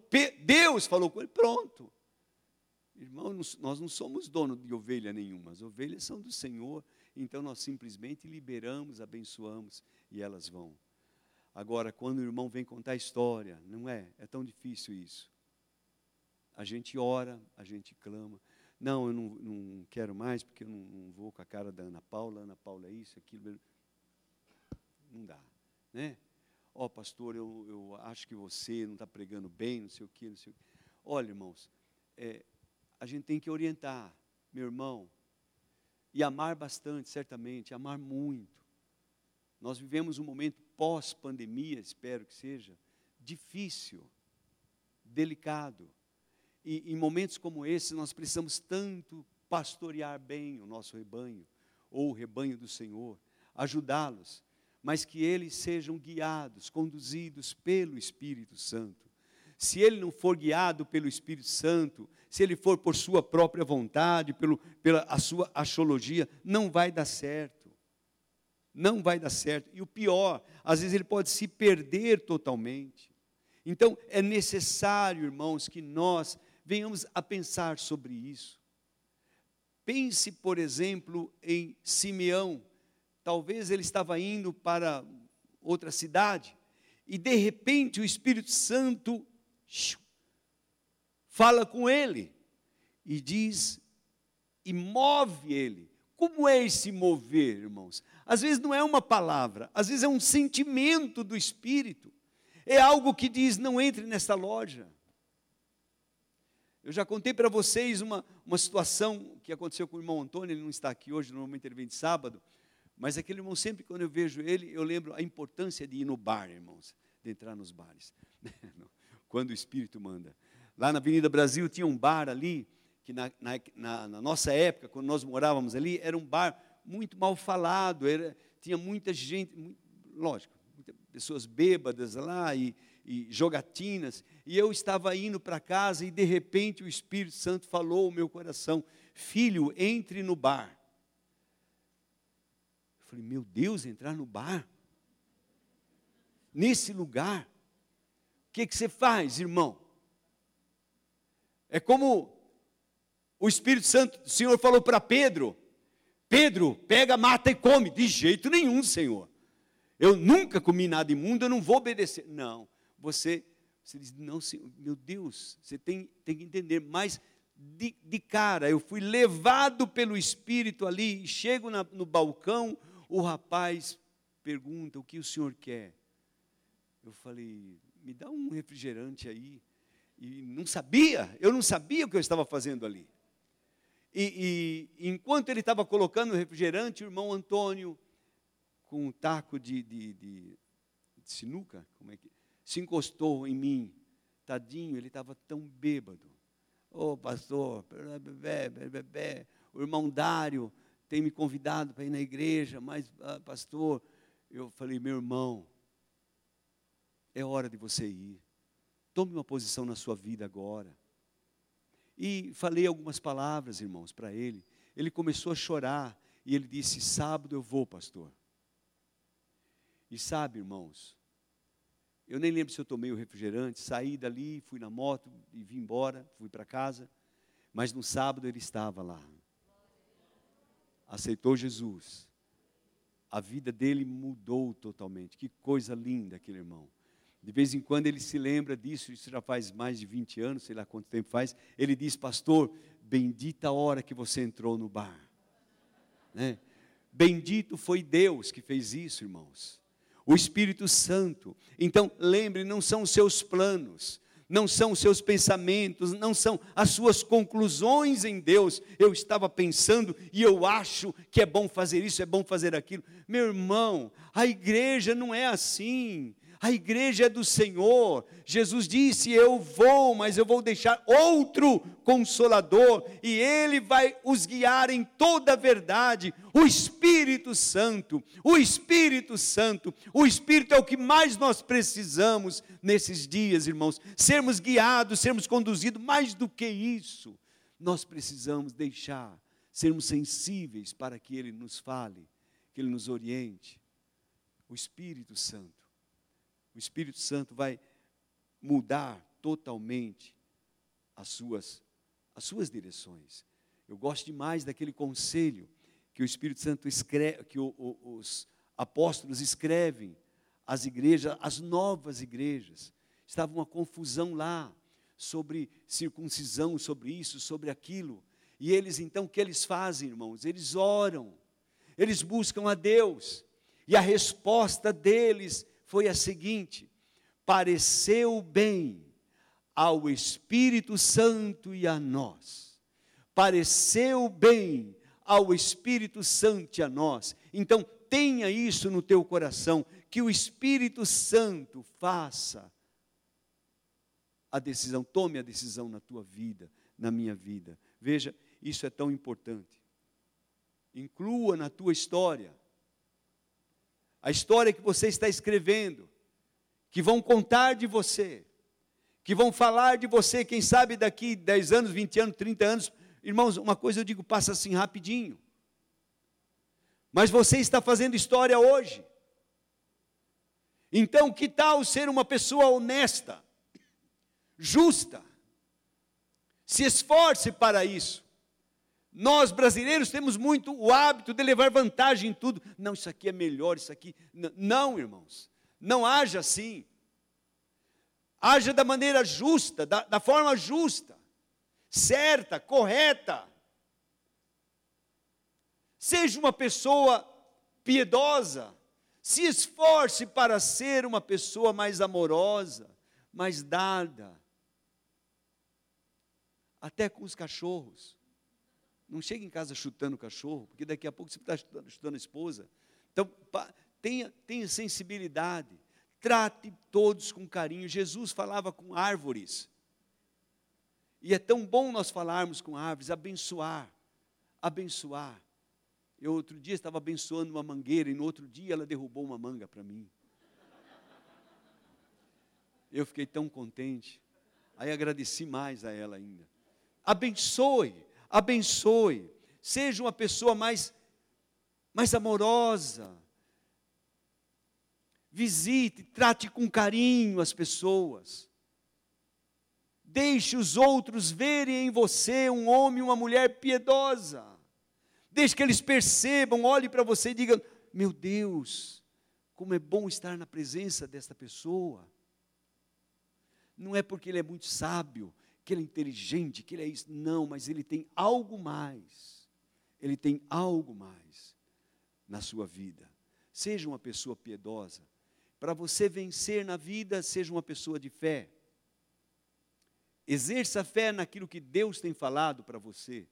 Deus falou com ele, pronto. Irmão, nós não somos dono de ovelha nenhuma, as ovelhas são do Senhor, então nós simplesmente liberamos, abençoamos e elas vão. Agora, quando o irmão vem contar a história, não é? É tão difícil isso. A gente ora, a gente clama, não, eu não, não quero mais porque eu não, não, vou com a cara da Ana Paula. Ana Paula é isso, aquilo. Não dá, né? Ó, oh, pastor, eu, eu acho que você não está pregando bem, não sei o quê, não sei o quê. Olha, irmãos, é, a gente tem que orientar, meu irmão, e amar bastante, certamente, amar muito. Nós vivemos um momento pós-pandemia, espero que seja, difícil, delicado. E em momentos como esse, nós precisamos tanto pastorear bem o nosso rebanho, ou o rebanho do Senhor, ajudá-los, mas que eles sejam guiados, conduzidos pelo Espírito Santo. Se ele não for guiado pelo Espírito Santo, se ele for por sua própria vontade, pelo, pela a sua axiologia, não vai dar certo. Não vai dar certo. E o pior, às vezes ele pode se perder totalmente. Então, é necessário, irmãos, que nós venhamos a pensar sobre isso. Pense, por exemplo, em Simeão. Talvez ele estava indo para outra cidade e de repente o Espírito Santo fala com ele e diz e move ele. Como é esse mover, irmãos? Às vezes não é uma palavra, às vezes é um sentimento do Espírito. É algo que diz: não entre nessa loja. Eu já contei para vocês uma, uma situação que aconteceu com o irmão Antônio, ele não está aqui hoje, normalmente ele vem de sábado, mas aquele irmão, sempre quando eu vejo ele, eu lembro a importância de ir no bar, irmãos, de entrar nos bares, quando o Espírito manda. Lá na Avenida Brasil tinha um bar ali, que na, na, na, nossa época, quando nós morávamos ali, era um bar muito mal falado, era, tinha muita gente, muito, lógico, muitas pessoas bêbadas lá e, e jogatinas, e eu estava indo para casa e de repente o Espírito Santo falou ao meu coração: Filho, entre no bar. Falei, meu Deus, entrar no bar? Nesse lugar? O que, que você faz, irmão? É como o Espírito Santo, o Senhor falou para Pedro: Pedro, pega, mata e come. De jeito nenhum, Senhor. Eu nunca comi nada imundo, eu não vou obedecer. Não, você, você diz, não, Senhor, meu Deus, você tem, tem que entender. Mas de, de cara, eu fui levado pelo Espírito ali, chego na, no balcão, o rapaz pergunta: O que o senhor quer? Eu falei: Me dá um refrigerante aí. E não sabia, eu não sabia o que eu estava fazendo ali. E, e enquanto ele estava colocando o refrigerante, o irmão Antônio, com um taco de, de, de, de sinuca, como é que, se encostou em mim. Tadinho, ele estava tão bêbado. Ô oh, pastor, o irmão Dário, tem me convidado para ir na igreja, mas, ah, pastor, eu falei, meu irmão, é hora de você ir. Tome uma posição na sua vida agora. E falei algumas palavras, irmãos, para ele. Ele começou a chorar e ele disse: Sábado eu vou, pastor. E sabe, irmãos, eu nem lembro se eu tomei o refrigerante, saí dali, fui na moto e vim embora, fui para casa, mas no sábado ele estava lá aceitou Jesus, a vida dele mudou totalmente. Que coisa linda aquele irmão. De vez em quando ele se lembra disso, isso já faz mais de 20 anos, sei lá quanto tempo faz. Ele diz, pastor, bendita a hora que você entrou no bar. Né? Bendito foi Deus que fez isso, irmãos. O Espírito Santo. Então, lembre, não são os seus planos, não são os seus pensamentos, não são as suas conclusões em Deus. Eu estava pensando e eu acho que é bom fazer isso, é bom fazer aquilo. Meu irmão, a igreja não é assim. A igreja é do Senhor. Jesus disse: Eu vou, mas eu vou deixar outro consolador, e ele vai os guiar em toda a verdade. O Espírito Santo. O Espírito Santo. O Espírito é o que mais nós precisamos nesses dias, irmãos. Sermos guiados, sermos conduzidos. Mais do que isso, nós precisamos deixar, sermos sensíveis para que ele nos fale, que ele nos oriente. O Espírito Santo o Espírito Santo vai mudar totalmente as suas, as suas direções. Eu gosto demais daquele conselho que o Espírito Santo escreve, que o, o, os apóstolos escrevem às igrejas, às novas igrejas. Estava uma confusão lá sobre circuncisão, sobre isso, sobre aquilo. E eles então, o que eles fazem, irmãos? Eles oram, eles buscam a Deus, e a resposta deles foi a seguinte: pareceu bem ao Espírito Santo e a nós. Pareceu bem ao Espírito Santo e a nós. Então, tenha isso no teu coração, que o Espírito Santo faça a decisão, tome a decisão na tua vida, na minha vida. Veja, isso é tão importante. Inclua na tua história a história que você está escrevendo, que vão contar de você, que vão falar de você, quem sabe daqui 10 anos, 20 anos, 30 anos. Irmãos, uma coisa eu digo, passa assim rapidinho. Mas você está fazendo história hoje. Então, que tal ser uma pessoa honesta, justa? Se esforce para isso. Nós brasileiros temos muito o hábito de levar vantagem em tudo. Não, isso aqui é melhor, isso aqui. Não, irmãos. Não haja assim. Haja da maneira justa, da, da forma justa, certa, correta. Seja uma pessoa piedosa. Se esforce para ser uma pessoa mais amorosa, mais dada. Até com os cachorros. Não chegue em casa chutando o cachorro, porque daqui a pouco você está chutando, chutando a esposa. Então, tenha, tenha sensibilidade. Trate todos com carinho. Jesus falava com árvores. E é tão bom nós falarmos com árvores, abençoar, abençoar. Eu outro dia estava abençoando uma mangueira e no outro dia ela derrubou uma manga para mim. Eu fiquei tão contente. Aí agradeci mais a ela ainda. Abençoe, abençoe. Seja uma pessoa mais mais amorosa. Visite, trate com carinho as pessoas. Deixe os outros verem em você um homem e uma mulher piedosa. Deixe que eles percebam, olhem para você e digam: Meu Deus, como é bom estar na presença desta pessoa. Não é porque ele é muito sábio, que ele é inteligente, que ele é isso. Não, mas ele tem algo mais. Ele tem algo mais na sua vida. Seja uma pessoa piedosa. Para você vencer na vida, seja uma pessoa de fé. Exerça fé naquilo que Deus tem falado para você.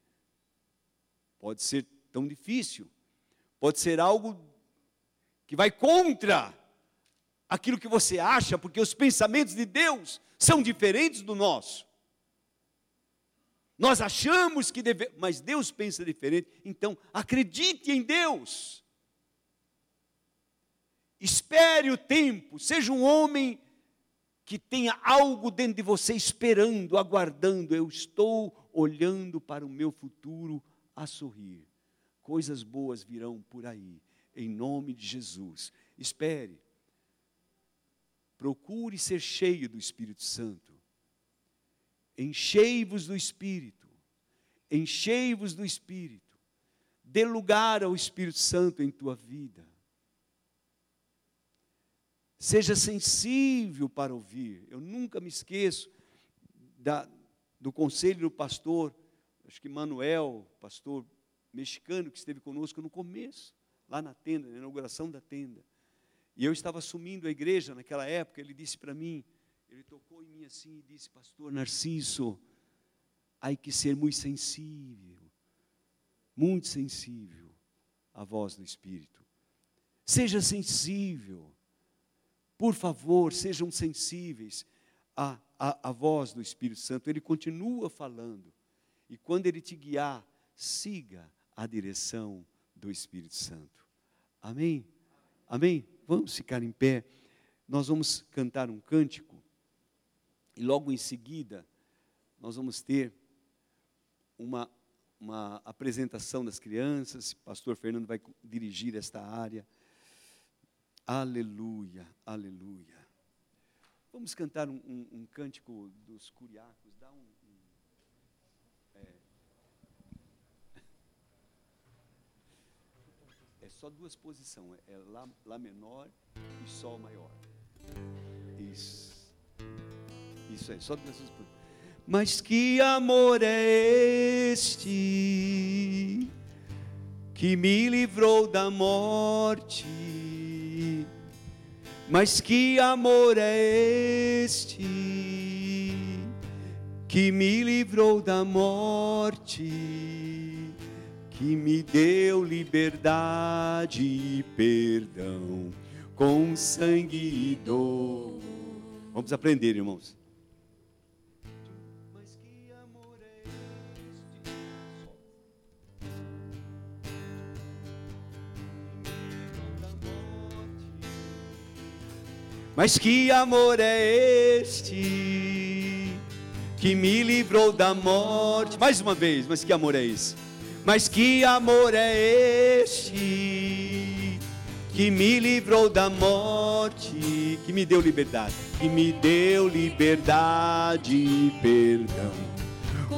Pode ser tão difícil, pode ser algo que vai contra aquilo que você acha, porque os pensamentos de Deus são diferentes do nosso. Nós achamos que deve, mas Deus pensa diferente. Então, acredite em Deus. Espere o tempo, seja um homem que tenha algo dentro de você esperando, aguardando. Eu estou olhando para o meu futuro a sorrir. Coisas boas virão por aí, em nome de Jesus. Espere. Procure ser cheio do Espírito Santo. Enchei-vos do Espírito. Enchei-vos do Espírito. Dê lugar ao Espírito Santo em tua vida. Seja sensível para ouvir. Eu nunca me esqueço da, do conselho do pastor, acho que Manuel, pastor mexicano que esteve conosco no começo, lá na tenda, na inauguração da tenda. E eu estava assumindo a igreja naquela época, ele disse para mim, ele tocou em mim assim e disse, pastor Narciso, há que ser muito sensível, muito sensível à voz do Espírito. Seja sensível, por favor, sejam sensíveis à, à, à voz do Espírito Santo. Ele continua falando, e quando ele te guiar, siga a direção do Espírito Santo. Amém? Amém? Vamos ficar em pé. Nós vamos cantar um cântico e logo em seguida nós vamos ter uma, uma apresentação das crianças. O pastor Fernando vai dirigir esta área. Aleluia, aleluia. Vamos cantar um, um, um cântico dos curiacos. Dá um, é só duas posições, é lá, lá menor e Sol maior. Isso. Isso posições. Mas que amor é este que me livrou da morte? Mas que amor é este que me livrou da morte? que me deu liberdade e perdão com sangue e dor. Vamos aprender, irmãos. Mas que amor é este que me livrou da morte? Mais uma vez, mas que amor é esse? Mas que amor é este que me livrou da morte, que me deu liberdade, que me deu liberdade e perdão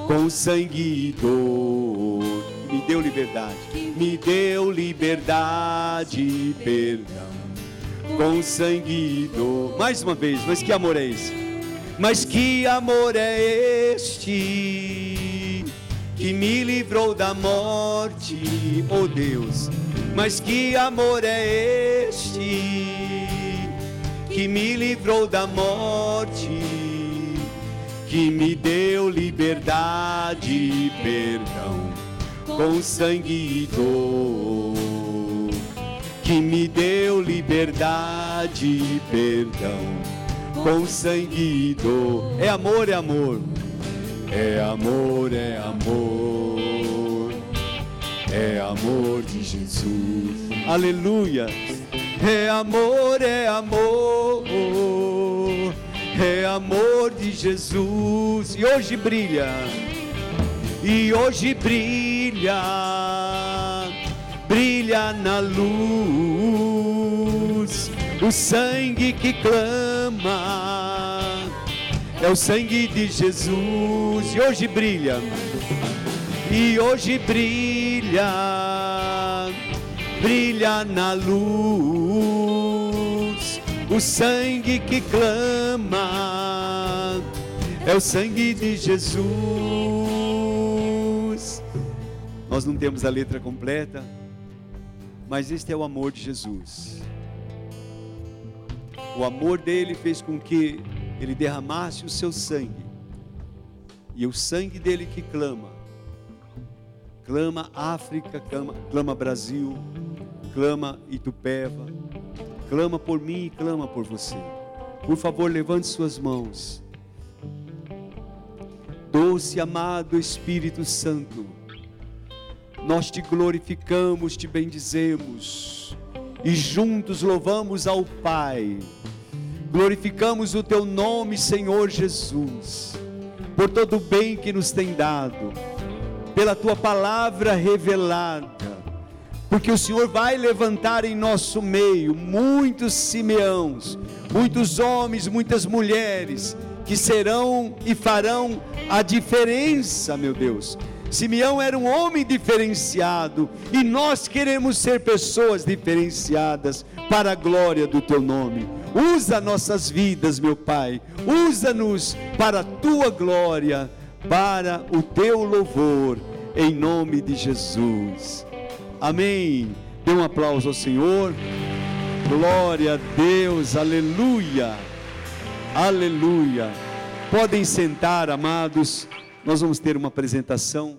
com sangue e dor me deu liberdade. Me deu liberdade, perdão. Com sangue do. Mais uma vez, mas que amor é esse? Mas que amor é este que me livrou da morte, oh Deus? Mas que amor é este que me livrou da morte? que me deu liberdade e perdão com sangue e dor, que me deu liberdade e perdão com sangue e dor. É amor, é amor, é amor, é amor, é amor de Jesus. Aleluia. É amor, é amor é amor de Jesus e hoje brilha, e hoje brilha, brilha na luz, o sangue que clama, é o sangue de Jesus. E hoje brilha, e hoje brilha, brilha na luz. O sangue que clama é o sangue de Jesus. Nós não temos a letra completa, mas este é o amor de Jesus. O amor dele fez com que ele derramasse o seu sangue, e o sangue dele que clama, clama África, clama, clama Brasil, clama Itupeva, clama por mim e clama por você. Por favor, levante suas mãos. Doce amado Espírito Santo, nós te glorificamos, te bendizemos e juntos louvamos ao Pai. Glorificamos o teu nome, Senhor Jesus, por todo o bem que nos tem dado, pela tua palavra revelada porque o Senhor vai levantar em nosso meio muitos Simeãos, muitos homens, muitas mulheres, que serão e farão a diferença, meu Deus. Simeão era um homem diferenciado e nós queremos ser pessoas diferenciadas para a glória do teu nome. Usa nossas vidas, meu Pai, usa-nos para a tua glória, para o teu louvor, em nome de Jesus. Amém. Dê um aplauso ao Senhor. Glória a Deus. Aleluia. Aleluia. Podem sentar, amados. Nós vamos ter uma apresentação.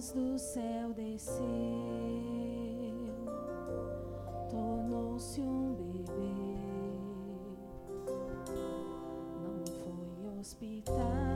Do céu desceu, tornou-se um bebê. Não foi hospital.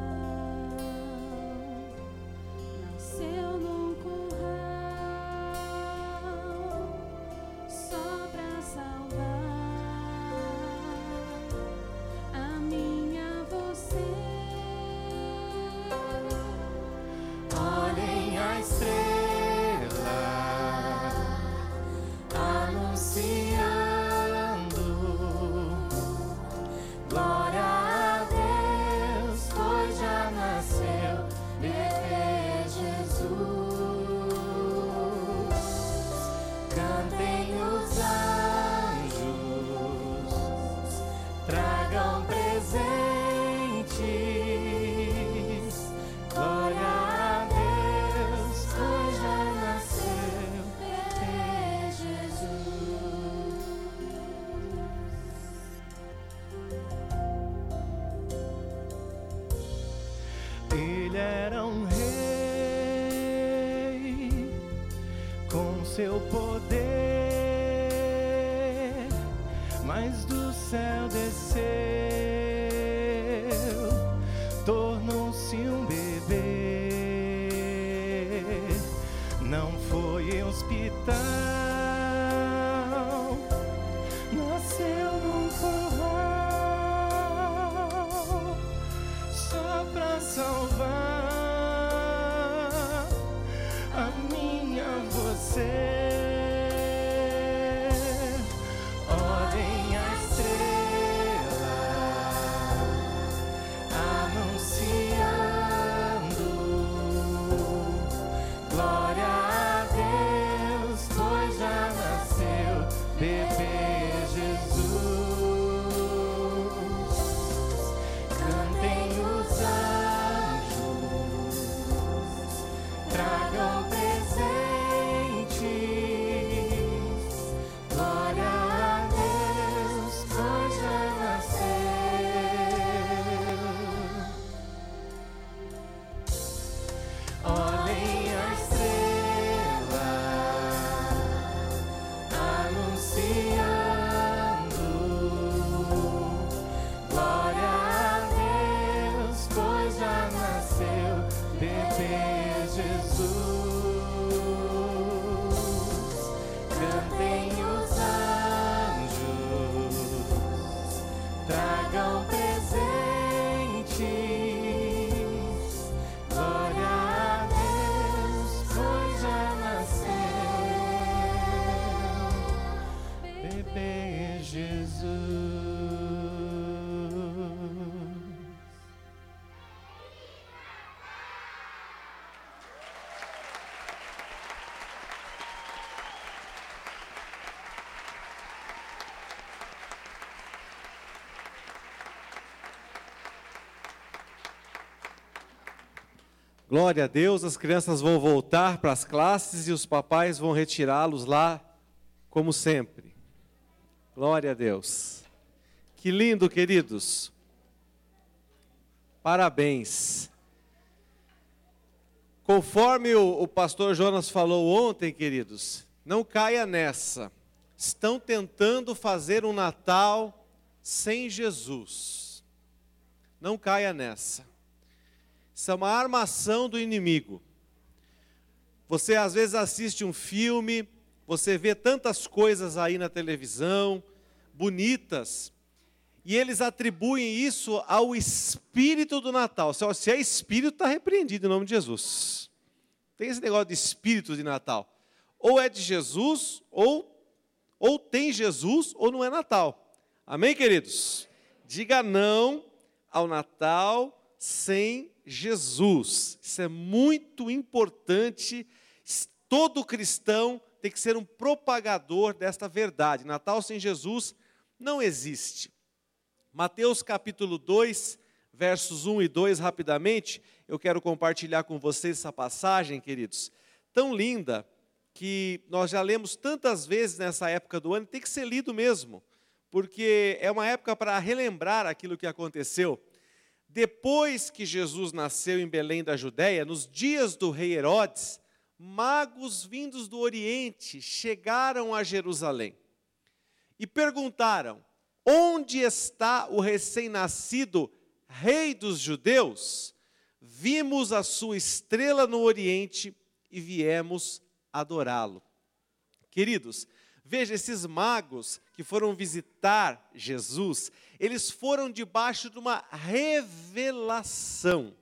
Glória a Deus, as crianças vão voltar para as classes e os papais vão retirá-los lá, como sempre. Glória a Deus. Que lindo, queridos. Parabéns. Conforme o, o pastor Jonas falou ontem, queridos, não caia nessa. Estão tentando fazer um Natal sem Jesus. Não caia nessa. Isso é uma armação do inimigo. Você às vezes assiste um filme, você vê tantas coisas aí na televisão, bonitas, e eles atribuem isso ao espírito do Natal. Se é espírito, está repreendido em nome de Jesus. Tem esse negócio de espírito de Natal. Ou é de Jesus, ou, ou tem Jesus, ou não é Natal. Amém, queridos? Diga não ao Natal sem Jesus. Isso é muito importante. Todo cristão tem que ser um propagador desta verdade. Natal sem Jesus não existe. Mateus capítulo 2, versos 1 e 2, rapidamente, eu quero compartilhar com vocês essa passagem, queridos, tão linda, que nós já lemos tantas vezes nessa época do ano, tem que ser lido mesmo, porque é uma época para relembrar aquilo que aconteceu. Depois que Jesus nasceu em Belém da Judéia, nos dias do rei Herodes, magos vindos do Oriente chegaram a Jerusalém e perguntaram: Onde está o recém-nascido rei dos judeus? Vimos a sua estrela no Oriente e viemos adorá-lo. Queridos, veja esses magos que foram visitar Jesus, eles foram debaixo de uma revelação.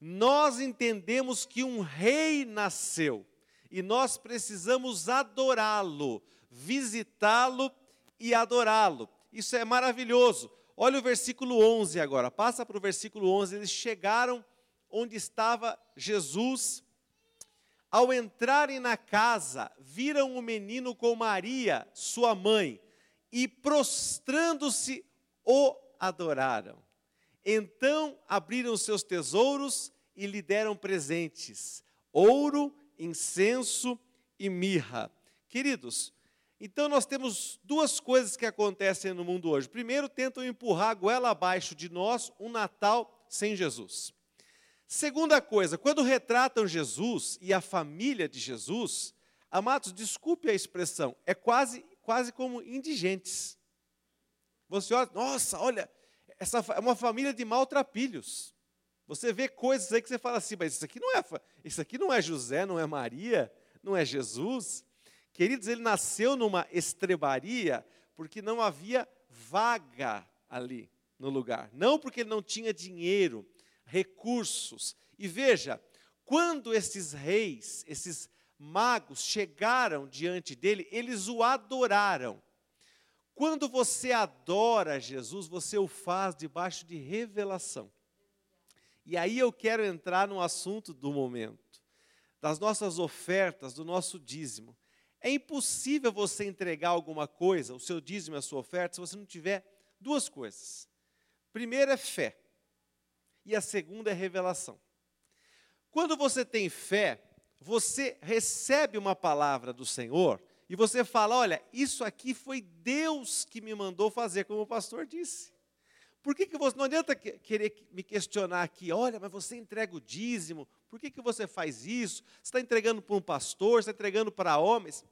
Nós entendemos que um rei nasceu e nós precisamos adorá-lo, visitá-lo e adorá-lo. Isso é maravilhoso. Olha o versículo 11 agora, passa para o versículo 11. Eles chegaram onde estava Jesus ao entrarem na casa, viram o menino com Maria, sua mãe, e prostrando-se, o adoraram. Então abriram seus tesouros e lhe deram presentes: ouro, incenso e mirra. Queridos, então nós temos duas coisas que acontecem no mundo hoje. Primeiro, tentam empurrar a goela abaixo de nós um Natal sem Jesus. Segunda coisa, quando retratam Jesus e a família de Jesus, amados, desculpe a expressão, é quase, quase como indigentes. Você olha, nossa, olha, essa é uma família de maltrapilhos. Você vê coisas aí que você fala assim, mas isso aqui não é, isso aqui não é José, não é Maria, não é Jesus. Queridos, ele nasceu numa estrebaria porque não havia vaga ali no lugar. Não porque ele não tinha dinheiro, recursos. E veja, quando esses reis, esses magos chegaram diante dele, eles o adoraram. Quando você adora Jesus, você o faz debaixo de revelação. E aí eu quero entrar no assunto do momento, das nossas ofertas, do nosso dízimo. É impossível você entregar alguma coisa, o seu dízimo, a sua oferta, se você não tiver duas coisas. Primeiro é fé e a segunda é revelação. Quando você tem fé, você recebe uma palavra do Senhor e você fala: olha, isso aqui foi Deus que me mandou fazer, como o pastor disse. Por que, que você. Não adianta querer me questionar aqui, olha, mas você entrega o dízimo, por que, que você faz isso? Você está entregando para um pastor, você está entregando para homens?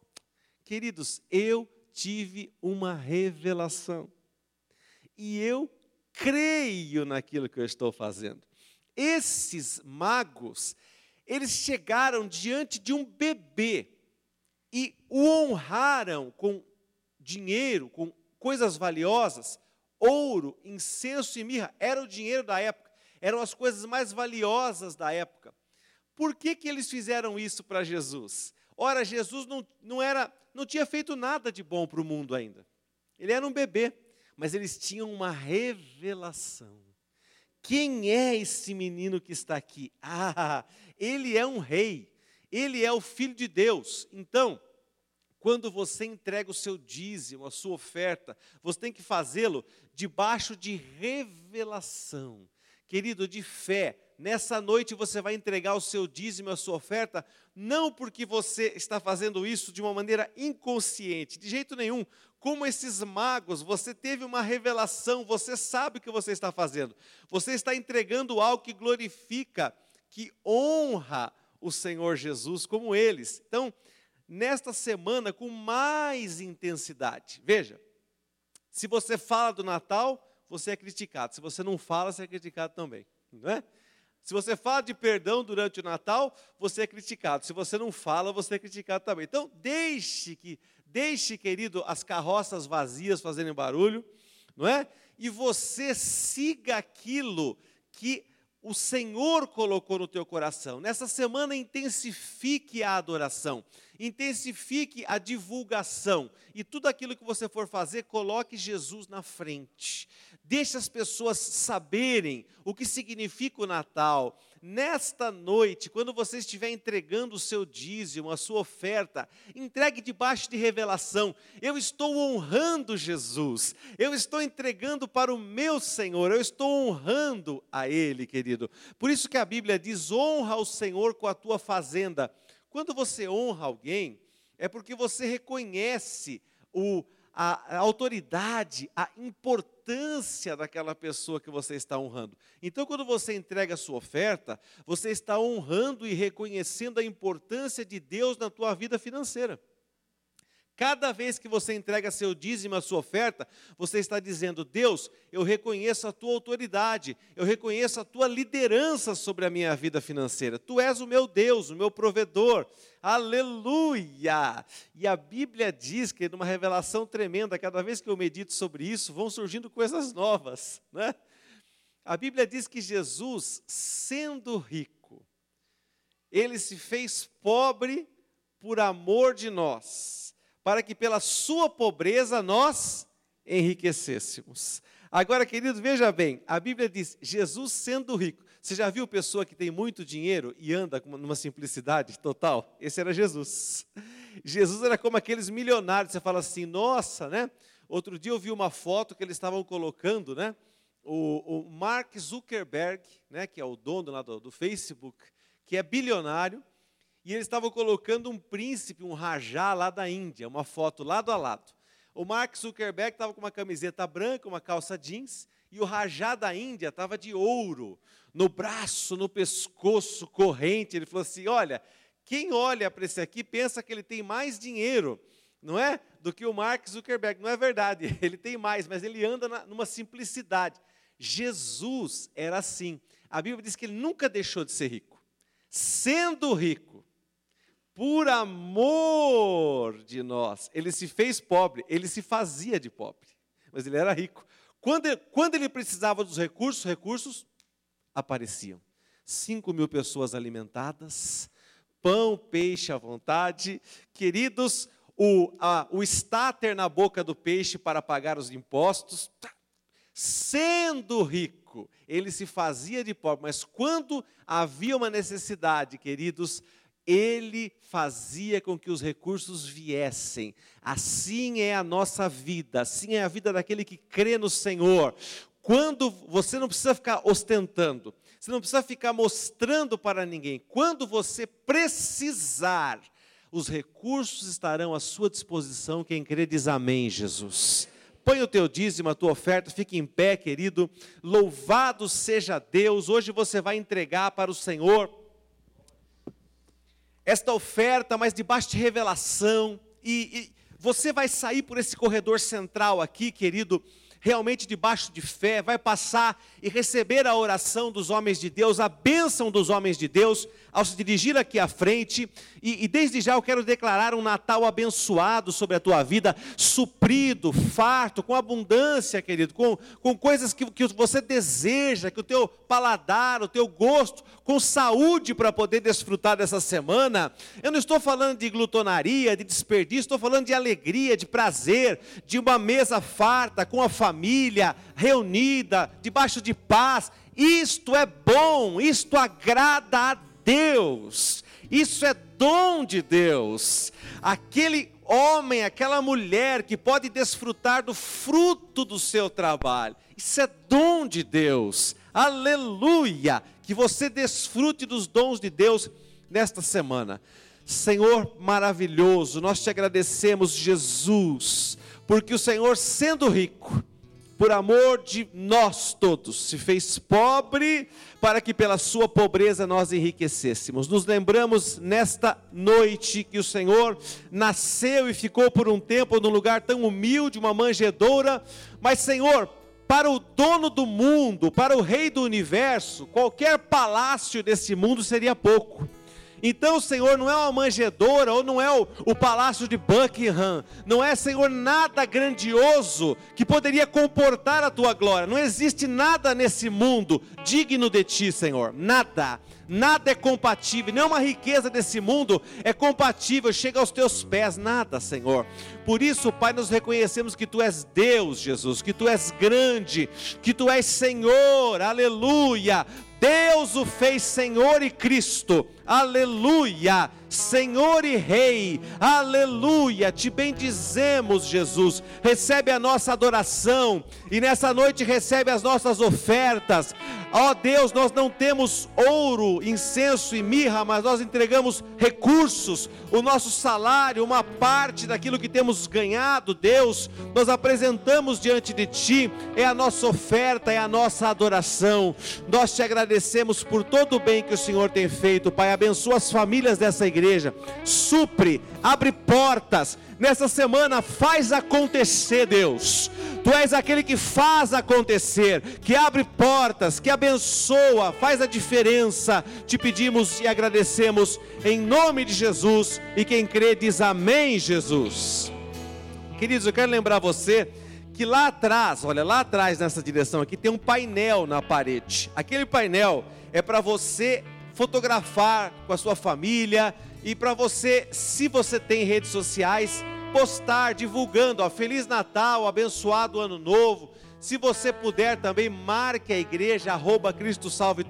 Queridos, eu tive uma revelação. E eu creio naquilo que eu estou fazendo. Esses magos, eles chegaram diante de um bebê e o honraram com dinheiro, com coisas valiosas, ouro, incenso e mirra. Era o dinheiro da época, eram as coisas mais valiosas da época. Por que, que eles fizeram isso para Jesus? Ora, Jesus não, não, era, não tinha feito nada de bom para o mundo ainda. Ele era um bebê mas eles tinham uma revelação. Quem é esse menino que está aqui? Ah, ele é um rei, ele é o filho de Deus. Então, quando você entrega o seu dízimo, a sua oferta, você tem que fazê-lo debaixo de revelação, querido, de fé. Nessa noite você vai entregar o seu dízimo, a sua oferta, não porque você está fazendo isso de uma maneira inconsciente, de jeito nenhum, como esses magos, você teve uma revelação, você sabe o que você está fazendo. Você está entregando algo que glorifica, que honra o Senhor Jesus, como eles. Então, nesta semana, com mais intensidade, veja, se você fala do Natal, você é criticado. Se você não fala, você é criticado também, não é? Se você fala de perdão durante o Natal, você é criticado. Se você não fala, você é criticado também. Então, deixe que Deixe, querido, as carroças vazias fazerem barulho, não é? E você siga aquilo que o Senhor colocou no teu coração. Nessa semana, intensifique a adoração, intensifique a divulgação. E tudo aquilo que você for fazer, coloque Jesus na frente. Deixe as pessoas saberem o que significa o Natal. Nesta noite, quando você estiver entregando o seu dízimo, a sua oferta, entregue debaixo de revelação. Eu estou honrando Jesus. Eu estou entregando para o meu Senhor. Eu estou honrando a Ele, querido. Por isso que a Bíblia diz: honra o Senhor com a tua fazenda. Quando você honra alguém, é porque você reconhece o, a, autoridade, a importância daquela pessoa que você está honrando. Então, quando você entrega a sua oferta, você está honrando e reconhecendo a importância de Deus na tua vida financeira. Cada vez que você entrega seu dízimo, a sua oferta, você está dizendo: Deus, eu reconheço a tua autoridade, eu reconheço a tua liderança sobre a minha vida financeira. Tu és o meu Deus, o meu provedor. Aleluia! E a Bíblia diz que, numa revelação tremenda, cada vez que eu medito sobre isso, vão surgindo coisas novas, né? A Bíblia diz que Jesus, sendo rico, ele se fez pobre por amor de nós para que pela sua pobreza nós enriquecêssemos. Agora, querido, veja bem, a Bíblia diz: Jesus sendo rico. Você já viu pessoa que tem muito dinheiro e anda com uma simplicidade total? Esse era Jesus. Jesus era como aqueles milionários. Você fala assim, nossa, né? Outro dia eu vi uma foto que eles estavam colocando, né? O, o Mark Zuckerberg, né? Que é o dono lá do, do Facebook, que é bilionário e eles estavam colocando um príncipe, um rajá lá da Índia, uma foto lado a lado. O Mark Zuckerberg estava com uma camiseta branca, uma calça jeans, e o rajá da Índia estava de ouro, no braço, no pescoço, corrente. Ele falou assim: Olha, quem olha para esse aqui pensa que ele tem mais dinheiro, não é? Do que o Mark Zuckerberg. Não é verdade, ele tem mais, mas ele anda na, numa simplicidade. Jesus era assim. A Bíblia diz que ele nunca deixou de ser rico. Sendo rico, por amor de nós. Ele se fez pobre, ele se fazia de pobre, mas ele era rico. Quando ele, quando ele precisava dos recursos, recursos apareciam. Cinco mil pessoas alimentadas, pão, peixe à vontade. Queridos, o, a, o estáter na boca do peixe para pagar os impostos. Sendo rico, ele se fazia de pobre, mas quando havia uma necessidade, queridos, ele fazia com que os recursos viessem. Assim é a nossa vida, assim é a vida daquele que crê no Senhor. Quando você não precisa ficar ostentando, você não precisa ficar mostrando para ninguém. Quando você precisar, os recursos estarão à sua disposição. Quem crê diz amém, Jesus. Põe o teu dízimo, a tua oferta, fique em pé, querido. Louvado seja Deus. Hoje você vai entregar para o Senhor esta oferta, mas debaixo de revelação, e, e você vai sair por esse corredor central aqui, querido, realmente debaixo de fé, vai passar e receber a oração dos homens de Deus, a bênção dos homens de Deus, ao se dirigir aqui à frente. E, e, desde já eu quero declarar um Natal abençoado sobre a tua vida, suprido, farto, com abundância, querido, com, com coisas que, que você deseja, que o teu paladar, o teu gosto, com saúde para poder desfrutar dessa semana. Eu não estou falando de glutonaria, de desperdício, estou falando de alegria, de prazer, de uma mesa farta, com a família reunida, debaixo de paz. Isto é bom, isto agrada a Deus, isso é dom de Deus. Aquele homem, aquela mulher que pode desfrutar do fruto do seu trabalho, isso é dom de Deus. Aleluia! Que você desfrute dos dons de Deus nesta semana. Senhor maravilhoso, nós te agradecemos, Jesus, porque o Senhor, sendo rico, por amor de nós todos, se fez pobre para que pela sua pobreza nós enriquecêssemos. Nos lembramos nesta noite que o Senhor nasceu e ficou por um tempo num lugar tão humilde, uma manjedoura, mas Senhor, para o dono do mundo, para o rei do universo, qualquer palácio desse mundo seria pouco. Então, Senhor, não é uma manjedoura ou não é o, o palácio de Buckingham, não é, Senhor, nada grandioso que poderia comportar a tua glória. Não existe nada nesse mundo digno de ti, Senhor, nada. Nada é compatível, nenhuma riqueza desse mundo é compatível, chega aos teus pés, nada, Senhor. Por isso, Pai, nós reconhecemos que Tu és Deus, Jesus, que Tu és grande, que Tu és Senhor, aleluia. Deus o fez Senhor e Cristo, aleluia. Senhor e Rei, aleluia, te bendizemos, Jesus. Recebe a nossa adoração e nessa noite recebe as nossas ofertas. Ó Deus, nós não temos ouro, incenso e mirra, mas nós entregamos recursos, o nosso salário, uma parte daquilo que temos ganhado, Deus, nós apresentamos diante de Ti, é a nossa oferta, é a nossa adoração. Nós te agradecemos por todo o bem que o Senhor tem feito, Pai. Abençoa as famílias dessa igreja, supre, abre portas. Nessa semana, faz acontecer, Deus. Tu és aquele que faz acontecer, que abre portas, que abençoa, faz a diferença. Te pedimos e agradecemos em nome de Jesus. E quem crê diz amém, Jesus. Queridos, eu quero lembrar você que lá atrás, olha, lá atrás nessa direção aqui tem um painel na parede. Aquele painel é para você fotografar com a sua família e para você, se você tem redes sociais, postar divulgando, ó, Feliz Natal, abençoado Ano Novo. Se você puder também, marque a igreja, arroba Cristo Salve